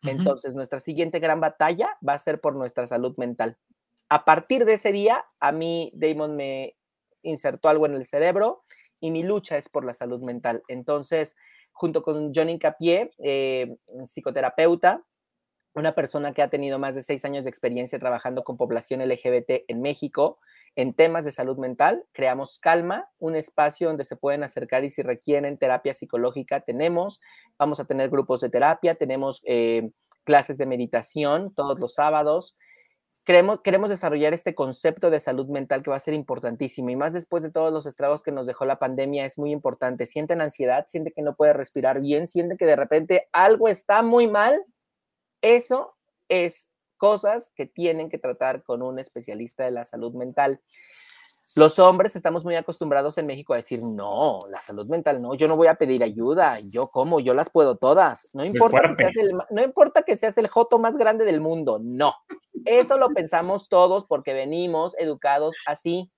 Entonces, nuestra siguiente gran batalla va a ser por nuestra salud mental. A partir de ese día, a mí Damon me insertó algo en el cerebro y mi lucha es por la salud mental. Entonces, junto con Johnny Capié, eh, psicoterapeuta, una persona que ha tenido más de seis años de experiencia trabajando con población LGBT en México en temas de salud mental. Creamos Calma, un espacio donde se pueden acercar y si requieren terapia psicológica, tenemos. Vamos a tener grupos de terapia, tenemos eh, clases de meditación todos los sábados. Queremos, queremos desarrollar este concepto de salud mental que va a ser importantísimo y más después de todos los estragos que nos dejó la pandemia es muy importante. Sienten ansiedad, siente que no puede respirar bien, siente que de repente algo está muy mal eso es cosas que tienen que tratar con un especialista de la salud mental. Los hombres estamos muy acostumbrados en México a decir, no, la salud mental no, yo no voy a pedir ayuda, yo como, yo las puedo todas. No importa, que seas el, no importa que seas el joto más grande del mundo, no. Eso lo pensamos todos porque venimos educados así.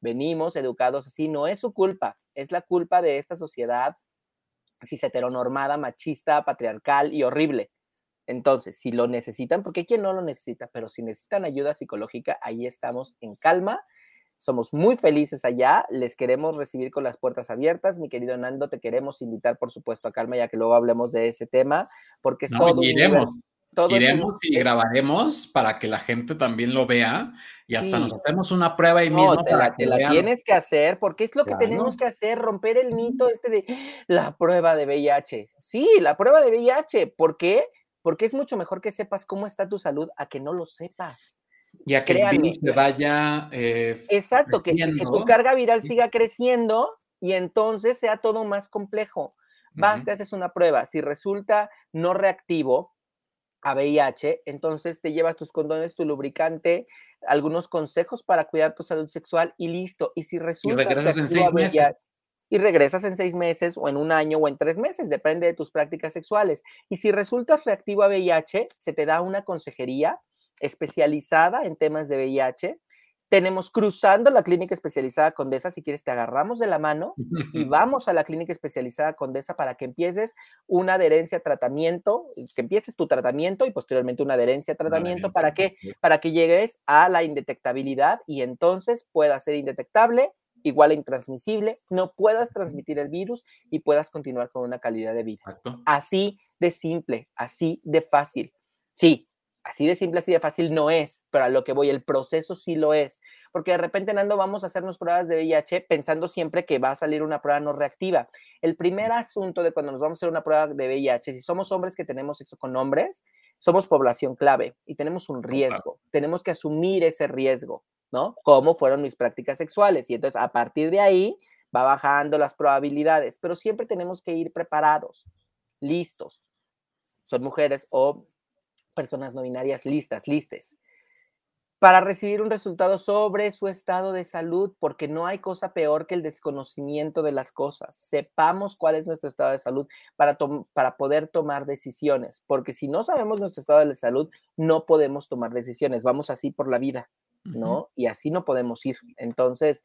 Venimos educados así, no es su culpa, es la culpa de esta sociedad cis heteronormada, machista, patriarcal y horrible. Entonces, si lo necesitan, porque quien no lo necesita, pero si necesitan ayuda psicológica, ahí estamos en calma. Somos muy felices allá, les queremos recibir con las puertas abiertas. Mi querido Nando, te queremos invitar, por supuesto, a Calma, ya que luego hablemos de ese tema, porque es todo. Iremos. Iremos y grabaremos para que la gente también lo vea y hasta nos hacemos una prueba y mismo. Te la, tienes que hacer porque es lo que tenemos que hacer, romper el mito este de la prueba de VIH. Sí, la prueba de VIH. ¿Por qué? porque es mucho mejor que sepas cómo está tu salud a que no lo sepas. Y a que el virus se vaya. Eh, Exacto, que, tu carga viral siga creciendo y entonces sea todo más complejo. Vas, te haces una prueba. Si resulta no reactivo a VIH, entonces te llevas tus condones, tu lubricante, algunos consejos para cuidar tu salud sexual y listo. Y si resulta. Y regresas en seis meses y regresas en seis meses o en un año o en tres meses, depende de tus prácticas sexuales. Y si resultas reactivo a VIH, se te da una consejería especializada en temas de VIH. Tenemos cruzando la clínica especializada Condesa, si quieres te agarramos de la mano y vamos a la clínica especializada Condesa para que empieces una adherencia a tratamiento, que empieces tu tratamiento y posteriormente una adherencia a tratamiento para que para que llegues a la indetectabilidad y entonces pueda ser indetectable igual a intransmisible, no puedas transmitir el virus y puedas continuar con una calidad de vida. Así de simple, así de fácil. Sí, así de simple, así de fácil no es, pero a lo que voy, el proceso sí lo es. Porque de repente, Nando, vamos a hacernos pruebas de VIH pensando siempre que va a salir una prueba no reactiva. El primer asunto de cuando nos vamos a hacer una prueba de VIH, si somos hombres que tenemos sexo con hombres, somos población clave y tenemos un riesgo. Tenemos que asumir ese riesgo. ¿No? ¿Cómo fueron mis prácticas sexuales? Y entonces a partir de ahí va bajando las probabilidades, pero siempre tenemos que ir preparados, listos. Son mujeres o personas no binarias listas, listes, para recibir un resultado sobre su estado de salud, porque no hay cosa peor que el desconocimiento de las cosas. Sepamos cuál es nuestro estado de salud para, para poder tomar decisiones, porque si no sabemos nuestro estado de salud, no podemos tomar decisiones, vamos así por la vida. ¿No? Y así no podemos ir. Entonces,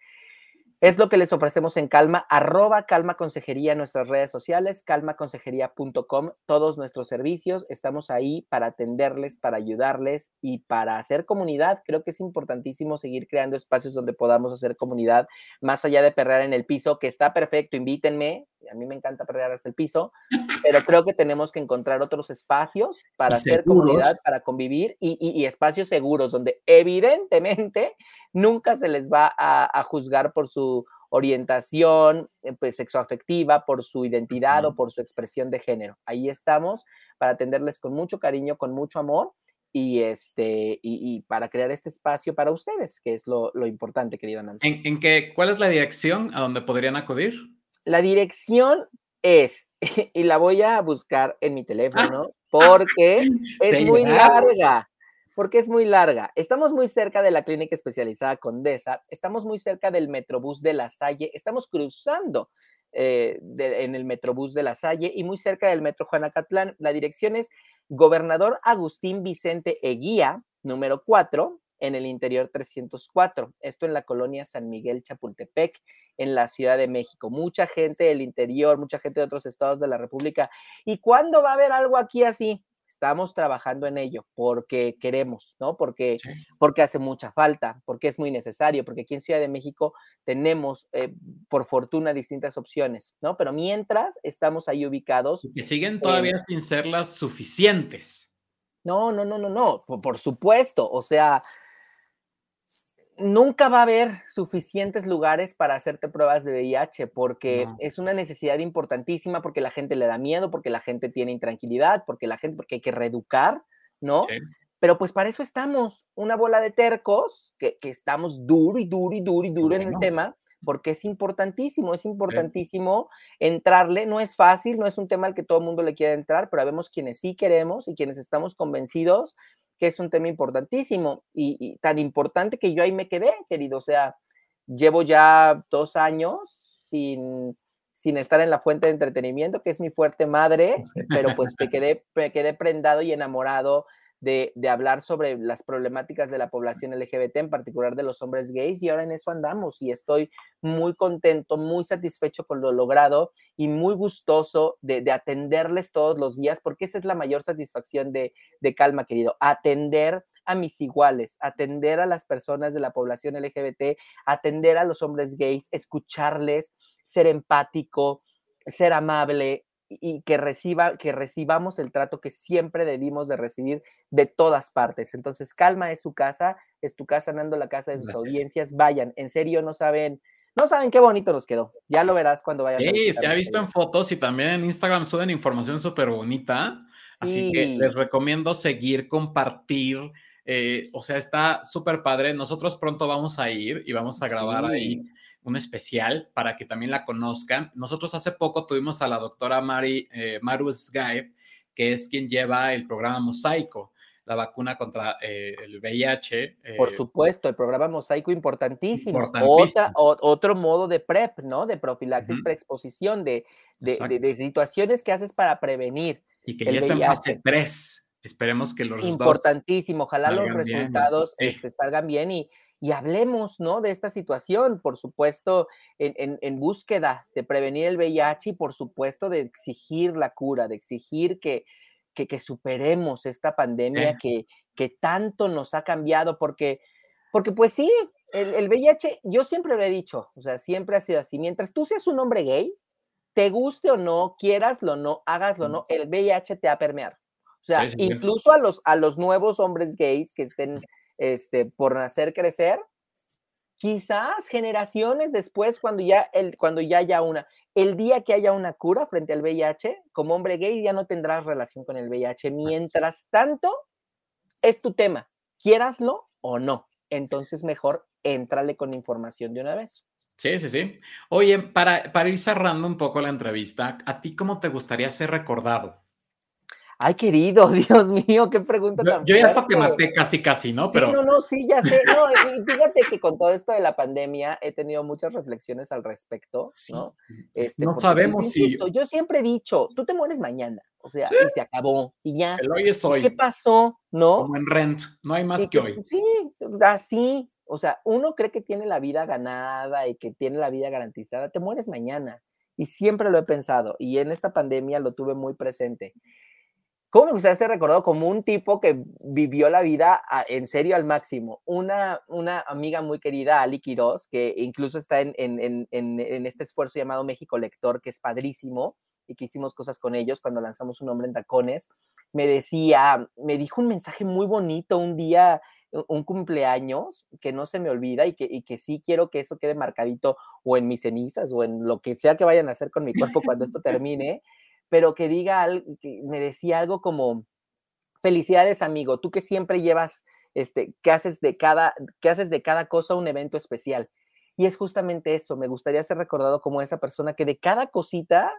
Es lo que les ofrecemos en Calma, arroba Calma Consejería en nuestras redes sociales, calmaconsejería.com, todos nuestros servicios, estamos ahí para atenderles, para ayudarles y para hacer comunidad. Creo que es importantísimo seguir creando espacios donde podamos hacer comunidad, más allá de perrear en el piso, que está perfecto, invítenme, a mí me encanta perrear hasta el piso, pero creo que tenemos que encontrar otros espacios para hacer comunidad, para convivir y, espacios seguros, donde evidentemente nunca se les va a, juzgar por su orientación eh, pues, sexoafectiva, por su identidad o por su expresión de género. Ahí estamos para atenderles con mucho cariño, con mucho amor y, este, y, para crear este espacio para ustedes, que es lo, importante, querido Nancy. ¿En, en qué, ¿Cuál es la dirección a donde podrían acudir? La dirección es, y la voy a buscar en mi teléfono, porque es muy larga porque es muy larga. Estamos muy cerca de la clínica especializada Condesa, estamos muy cerca del Metrobús de La Salle, estamos cruzando eh, en el Metrobús de La Salle y muy cerca del Metro Juanacatlán. La dirección es Gobernador Agustín Vicente Eguía, número 4, en el interior 304. Esto en la colonia San Miguel Chapultepec, en la Ciudad de México. Mucha gente del interior, mucha gente de otros estados de la República. ¿Y cuándo va a haber algo aquí así? Estamos trabajando en ello porque queremos, ¿no? Porque, porque hace mucha falta, porque es muy necesario, porque aquí en Ciudad de México tenemos, eh, por fortuna, distintas opciones, ¿no? Pero mientras estamos ahí ubicados. Que siguen todavía sin ser las suficientes. No, no, no, no, no, por supuesto. O sea, nunca va a haber suficientes lugares para hacerte pruebas de VIH porque es una necesidad importantísima, porque la gente le da miedo, porque la gente tiene intranquilidad, porque la gente, porque hay que reeducar, ¿no? Pero pues para eso estamos, una bola de tercos, que, estamos duro y duro y duro y duro en el tema, porque es importantísimo, es importantísimo entrarle, no es fácil, no es un tema al que todo el mundo le quiere entrar, pero vemos quienes sí queremos y quienes estamos convencidos que es un tema importantísimo y, tan importante que yo ahí me quedé, querido. O sea, llevo ya dos años sin, sin estar en la fuente de entretenimiento, que es mi fuerte madre, pero pues me quedé, me quedé prendado y enamorado de, hablar sobre las problemáticas de la población LGBT, en particular de los hombres gays, y ahora en eso andamos y estoy muy contento, muy satisfecho con lo logrado y muy gustoso de, atenderles todos los días, porque esa es la mayor satisfacción de, de Calma, querido, atender a mis iguales, atender a las personas de la población LGBT, atender a los hombres gays, escucharles, ser empático, ser amable, y que, reciba, que recibamos el trato que siempre debimos de recibir de todas partes. Entonces, Calma es su casa, es tu casa, Nando, la casa de sus audiencias. Vayan, en serio, no saben, no saben qué bonito nos quedó. Ya lo verás cuando vayas. Sí, se ha visto en fotos y también en Instagram suben información súper bonita. Así que les recomiendo seguir, compartir. Eh, o sea, está súper padre. Nosotros pronto vamos a ir y vamos a grabar ahí un especial para que también la conozcan. Nosotros hace poco tuvimos a la doctora Mari, eh, Maru que es quien lleva el programa Mosaico, la vacuna contra eh, el VIH. Por eh, supuesto, el programa Mosaico importantísimo. importantísimo. otro modo de PrEP, ¿no? De profilaxis, preexposición, de, de, situaciones que haces para prevenir. Y que ya está en fase 3. Esperemos que los resultados. Importantísimo. Ojalá los resultados este, salgan bien y y hablemos, ¿no? De esta situación, por supuesto, en, búsqueda de prevenir el VIH y por supuesto de exigir la cura, de exigir que, que, superemos esta pandemia que, que tanto nos ha cambiado, porque, porque pues sí, el, el VIH, yo siempre lo he dicho, o sea, siempre ha sido así, mientras tú seas un hombre gay, te guste o no, quieraslo o no, hágaslo o no, el VIH te va a permear. O sea, incluso a los, a los nuevos hombres gays que estén este, por nacer, crecer, quizás generaciones después, cuando ya, el, cuando ya haya una, el día que haya una cura frente al VIH, como hombre gay ya no tendrás relación con el VIH. Mientras tanto, es tu tema, quieraslo o no. Entonces, mejor éntrale con información de una vez. Sí, sí, sí. Oye, para, para ir cerrando un poco la entrevista, ¿a ti cómo te gustaría ser recordado? Ay, querido, Dios mío, qué pregunta yo, tan Yo ya hasta te maté casi, casi, ¿no? Pero... no, no, sí, ya sé. No, fíjate que con todo esto de la pandemia he tenido muchas reflexiones al respecto, ¿no? Este, no sabemos si... yo siempre he dicho, tú te mueres mañana, o sea, y se acabó, y ya. El hoy es hoy. ¿Qué pasó? ¿No? Como en Rent, no hay más que, hoy. Sí, así, o sea, uno cree que tiene la vida ganada y que tiene la vida garantizada, te mueres mañana. Y siempre lo he pensado, y en esta pandemia lo tuve muy presente. ¿Cómo gustaría ser recordado como un tipo que vivió la vida en serio al máximo? Una, una amiga muy querida, Ali Quiroz, que incluso está en, en, en, en, este esfuerzo llamado México Lector, que es padrísimo, y que hicimos cosas con ellos cuando lanzamos un nombre en tacones, me decía, me dijo un mensaje muy bonito un día, un cumpleaños, que no se me olvida y que, y que sí quiero que eso quede marcadito o en mis cenizas o en lo que sea que vayan a hacer con mi cuerpo cuando esto termine pero que diga, que me decía algo como, felicidades amigo, tú que siempre llevas, este, que haces de cada, que haces de cada cosa un evento especial. Y es justamente eso, me gustaría ser recordado como esa persona que de cada cosita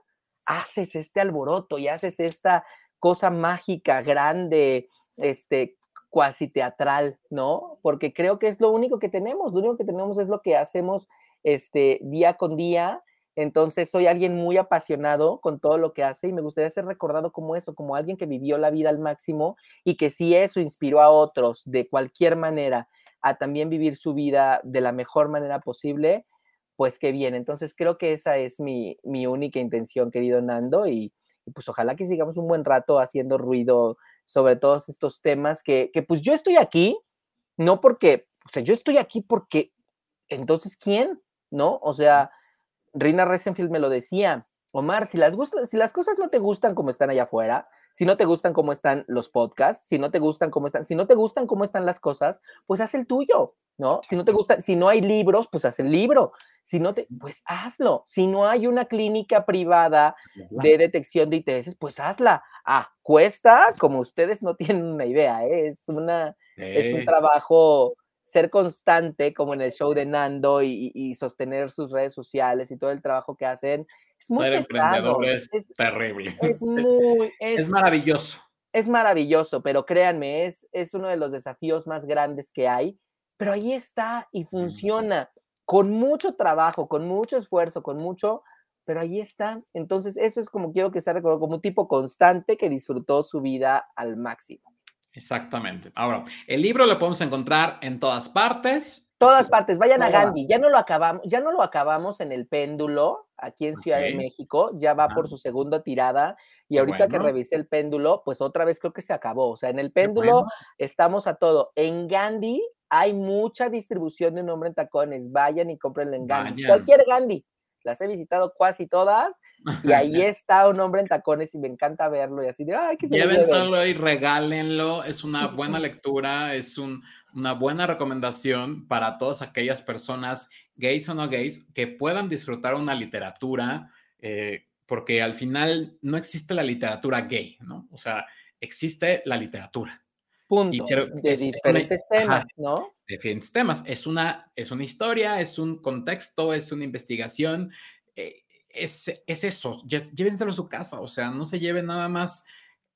haces este alboroto y haces esta cosa mágica, grande, este, cuasi teatral, ¿no? Porque creo que es lo único que tenemos, lo único que tenemos es lo que hacemos este, día con día entonces soy alguien muy apasionado con todo lo que hace y me gustaría ser recordado como eso, como alguien que vivió la vida al máximo y que si eso inspiró a otros de cualquier manera a también vivir su vida de la mejor manera posible, pues qué bien. Entonces creo que esa es mi, única intención, querido Nando, y, pues ojalá que sigamos un buen rato haciendo ruido sobre todos estos temas que, que pues yo estoy aquí, no porque, o sea, yo estoy aquí porque, entonces, ¿quién? ¿No? O sea Rina Resenfield me lo decía, Omar, si las, si las cosas no te gustan como están allá afuera, si no te gustan cómo están los podcasts, si no te gustan cómo están, si no te gustan cómo están las cosas, pues haz el tuyo, ¿no? Si no te gusta, si no hay libros, pues haz el libro. Si no te, pues hazlo. Si no hay una clínica privada de detección de ITS, pues hazla. Ah, cuesta, como ustedes no tienen una idea, ¿eh? es una, es un trabajo ser constante como en el show de Nando y, sostener sus redes sociales y todo el trabajo que hacen. Es muy ser emprendedor es, terrible. Es muy... Es, maravilloso. Es maravilloso, pero créanme, es, es uno de los desafíos más grandes que hay, pero ahí está y funciona con mucho trabajo, con mucho esfuerzo, con mucho, pero ahí está. Entonces, eso es como quiero que sea recordado como un tipo constante que disfrutó su vida al máximo. Exactamente. Ahora, el libro lo podemos encontrar en todas partes. Todas partes, vayan a Gandhi. Ya no lo acabamos, ya no lo acabamos en el péndulo aquí en Ciudad de México, ya va por su segunda tirada y ahorita que revisé el péndulo, pues otra vez creo que se acabó. O sea, en el péndulo estamos a todo. En Gandhi hay mucha distribución de un hombre en tacones. Vayan y cómprenlo en Gandhi. Cualquier Gandhi las he visitado casi todas y ahí está un hombre en tacones y me encanta verlo y así de, ay, que se Llévenselo y regálenlo, es una buena lectura, es una buena recomendación para todas aquellas personas, gays o no gays, que puedan disfrutar una literatura, eh, porque al final no existe la literatura gay, ¿no? O sea, existe la literatura. Punto. de diferentes temas, ¿no? Diferentes temas. Es una, es una historia, es un contexto, es una investigación. Eh, es, es, eso. Llévenselo a su casa. O sea, no se lleven nada más.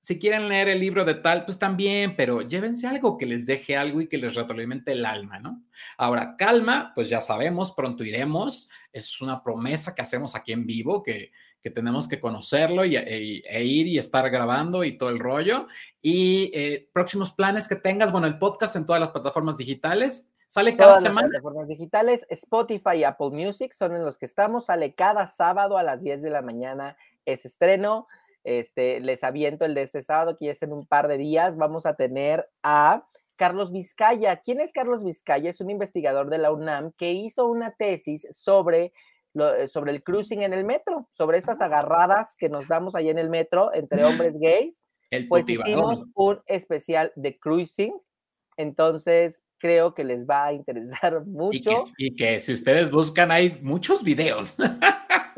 Si quieren leer el libro de tal, pues también, pero llévense algo que les deje algo y que les retroalimente el alma, ¿no? Ahora, calma, pues ya sabemos, pronto iremos. Es una promesa que hacemos aquí en vivo, que, que tenemos que conocerlo y, e, e, ir y estar grabando y todo el rollo. Y eh, próximos planes que tengas, bueno, el podcast en todas las plataformas digitales. Sale cada todas semana. Las plataformas digitales, Spotify y Apple Music son en los que estamos. Sale cada sábado a las 10 de la mañana ese estreno. Este, les aviento el de este sábado, que ya es en un par de días. Vamos a tener a Carlos Vizcaya. ¿Quién es Carlos Vizcaya? Es un investigador de la UNAM que hizo una tesis sobre eh, sobre el cruising en el metro, sobre estas agarradas que nos damos ahí en el metro entre hombres gays. pues hicimos un especial de cruising, entonces creo que les va a interesar mucho. Y que, si ustedes buscan hay muchos videos.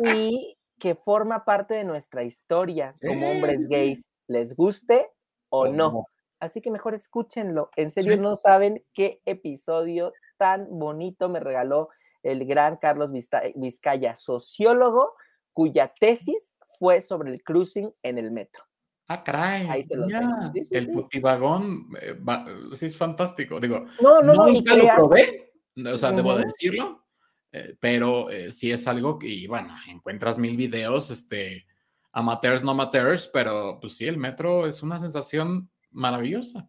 y que forma parte de nuestra historia como hombres gays, les guste o no. Así que mejor escúchenlo. En serio, no saben qué episodio tan bonito me regaló el gran Carlos Vizcaya, sociólogo, cuya tesis fue sobre el cruising en el metro. Ah, caray. Ahí se los. Sí, sí, el putivagón eh, va- sí es fantástico. Digo, No, no, no, nunca lo crea- probé, o sea, debo decirlo, eh, pero eh, sí es algo que, y bueno, encuentras mil videos, este, amateurs, no amateurs, pero pues sí, el metro es una sensación maravillosa.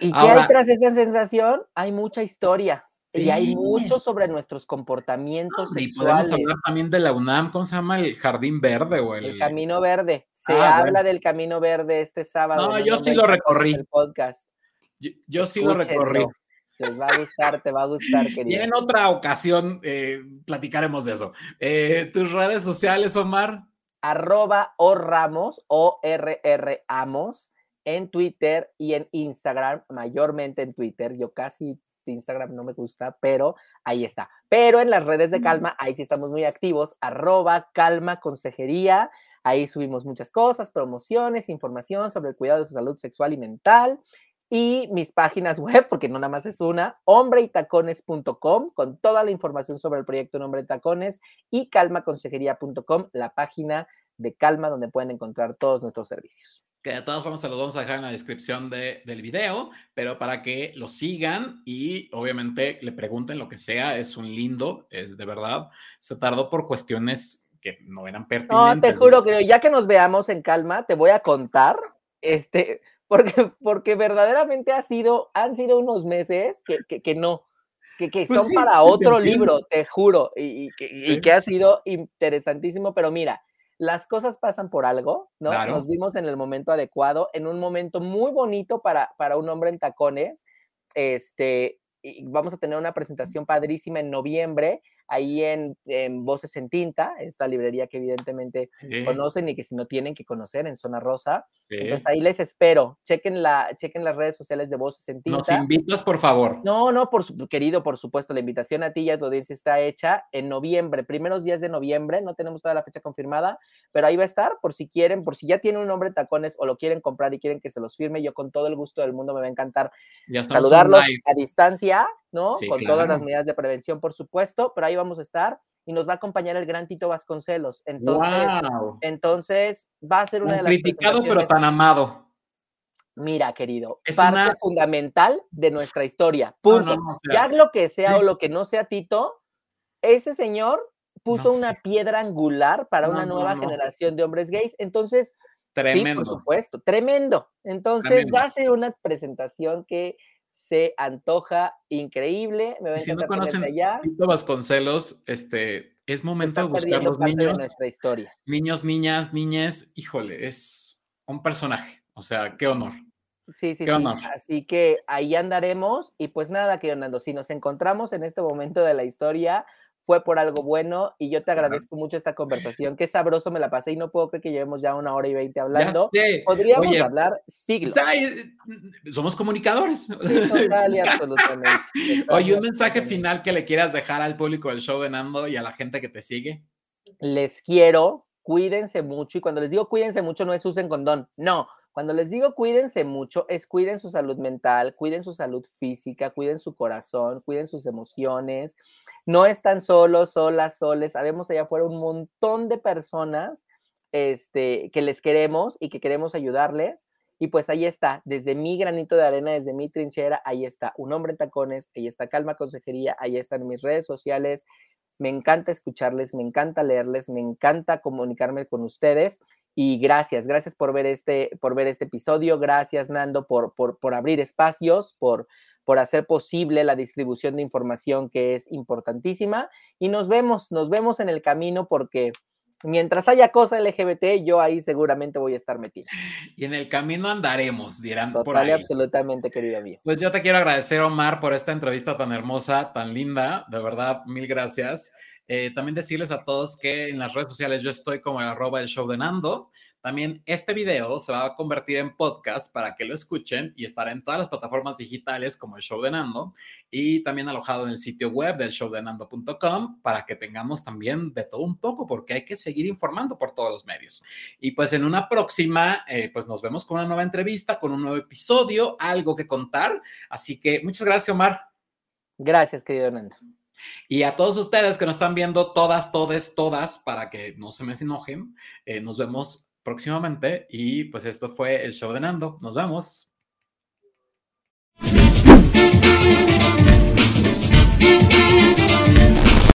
¿Y qué Ahora- hay tras esa sensación? Hay mucha historia. Y hay mucho sobre nuestros comportamientos Y podemos hablar también de la UNAM, ¿cómo se llama? El Jardín Verde o el... El Camino Verde. Se Ah, habla bueno. del Camino Verde este sábado. No, yo sí lo recorrí. El podcast. Yo, yo sí lo recorrí. Les va a gustar, te va a gustar, Y querido. en otra ocasión eh, platicaremos de eso. Eh, ¿Tus redes sociales, Omar? Arroba o Ramos, o Amos, en Twitter y en Instagram, mayormente en Twitter. Yo casi Instagram no me gusta, pero ahí está. Pero en las redes de Calma, ahí sí estamos muy activos. Arroba Calma Consejería. Ahí subimos muchas cosas, promociones, información sobre el cuidado de su salud sexual y mental. Y mis páginas web, porque no nada más es una, hombreytacones.com, con toda la información sobre el proyecto Hombre y Tacones, y calmaconsejería.com, la página de Calma, donde pueden encontrar todos nuestros servicios. Que de todas formas se los vamos a dejar en la descripción de- del video, pero para que lo sigan y obviamente le pregunten lo que sea, es un lindo, es de verdad. Se tardó por cuestiones que no eran No, pertinentes. te juro que ya que nos veamos en Calma, te voy a contar, este, porque, porque verdaderamente ha sido, han sido unos meses que, que, que no, que, que Pues son sí, para sí, te libro, te juro, y, y que, y Sí. que ha sido interesantísimo, pero mira, las cosas pasan por algo, ¿no? Claro. Nos vimos en el momento adecuado, en un momento muy bonito para, para un hombre en tacones, este, y vamos a tener una presentación padrísima en noviembre, ahí en, en Voces en Tinta, esta librería que evidentemente Sí, conocen y que si no tienen que conocer en Zona Rosa. sí. Entonces ahí les espero. Chequen, la, chequen las redes sociales de Voces en Nos Tinta. invitas, por favor. No, no, por su, querido, por supuesto, la invitación a ti y a tu audiencia está hecha en noviembre, primeros días de noviembre, no tenemos toda la fecha confirmada, pero ahí va a estar por si quieren, por si ya tienen un nombre de tacones o lo quieren comprar y quieren que se los firme, yo con todo el gusto del mundo me va a encantar saludarlos a distancia, ¿no? Sí, con todas las claro. medidas de prevención, por supuesto, pero ahí vamos a estar y nos va a acompañar el gran Tito Vasconcelos. Entonces, Wow. entonces va a ser una de las criticado, pero tan amado. Mira, querido, Es parte una- fundamental de nuestra historia. Punto. no, no, ya lo que sea sí. o lo que no sea Tito, ese señor puso una sé. piedra angular para una nueva generación de hombres gays. Entonces, Tremendo. sí, por supuesto, tremendo. Entonces, Tremendo. va a ser una presentación que se antoja increíble. Me va a si no conocen allá. Vasconcelos, este, es momento de buscar los niños, nuestra historia. niños, niñas, niñes. Híjole, es un personaje. O sea, qué honor. Sí, sí, Qué sí. honor. Así que ahí andaremos. Y pues nada, querido Nando, si nos encontramos en este momento de la historia, fue por algo bueno. Y yo te agradezco mucho esta conversación. Qué sabroso me la pasé y no puedo creer que llevemos ya una hora y veinte Ya hablando. sé. Podríamos Oye, hablar siglos. ay, somos comunicadores. Total y absolutamente. Oye, un mensaje final que le quieras dejar al público del show de Nando y a la gente que te sigue. les quiero, cuídense mucho. Y cuando les digo cuídense mucho, no es usen condón. No, cuando les digo cuídense mucho, es cuiden su salud mental, cuiden su salud física, cuiden su corazón, cuiden sus emociones. No están solos, solas, soles. Sabemos allá afuera un montón de personas este, que les queremos y que queremos ayudarles. Y pues ahí está, desde mi granito de arena, desde mi trinchera, ahí está un hombre en tacones, ahí está Calma Consejería, ahí están mis redes sociales, me encanta escucharles, me encanta leerles, me encanta comunicarme con ustedes y gracias, gracias por ver este, por ver este episodio, gracias Nando por, por, por abrir espacios, por, por hacer posible la distribución de información que es importantísima y nos vemos, nos vemos en el camino porque mientras haya cosa LGBT, yo ahí seguramente voy a estar metido. Y en el camino andaremos, dirán por Total y ahí. absolutamente, querido mío. Pues yo te quiero agradecer, Omar, por esta entrevista tan hermosa, tan linda. De verdad, mil gracias. Eh, también decirles a todos que en las redes sociales yo estoy como arroba el show de Nando. También este video se va a convertir en podcast para que lo escuchen y estará en todas las plataformas digitales como el show de Nando y también alojado en el sitio web del showdenando.com para que tengamos también de todo un poco porque hay que seguir informando por todos los medios. Y pues en una próxima, eh, pues nos vemos con una nueva entrevista, con un nuevo episodio, algo que contar. Así que muchas gracias, Omar. Gracias, querido Nando. Y a todos ustedes que nos están viendo, todas, todes, todas, para que no se me enojen, eh, nos vemos próximamente. Y pues esto fue el show de Nando. Nos vemos.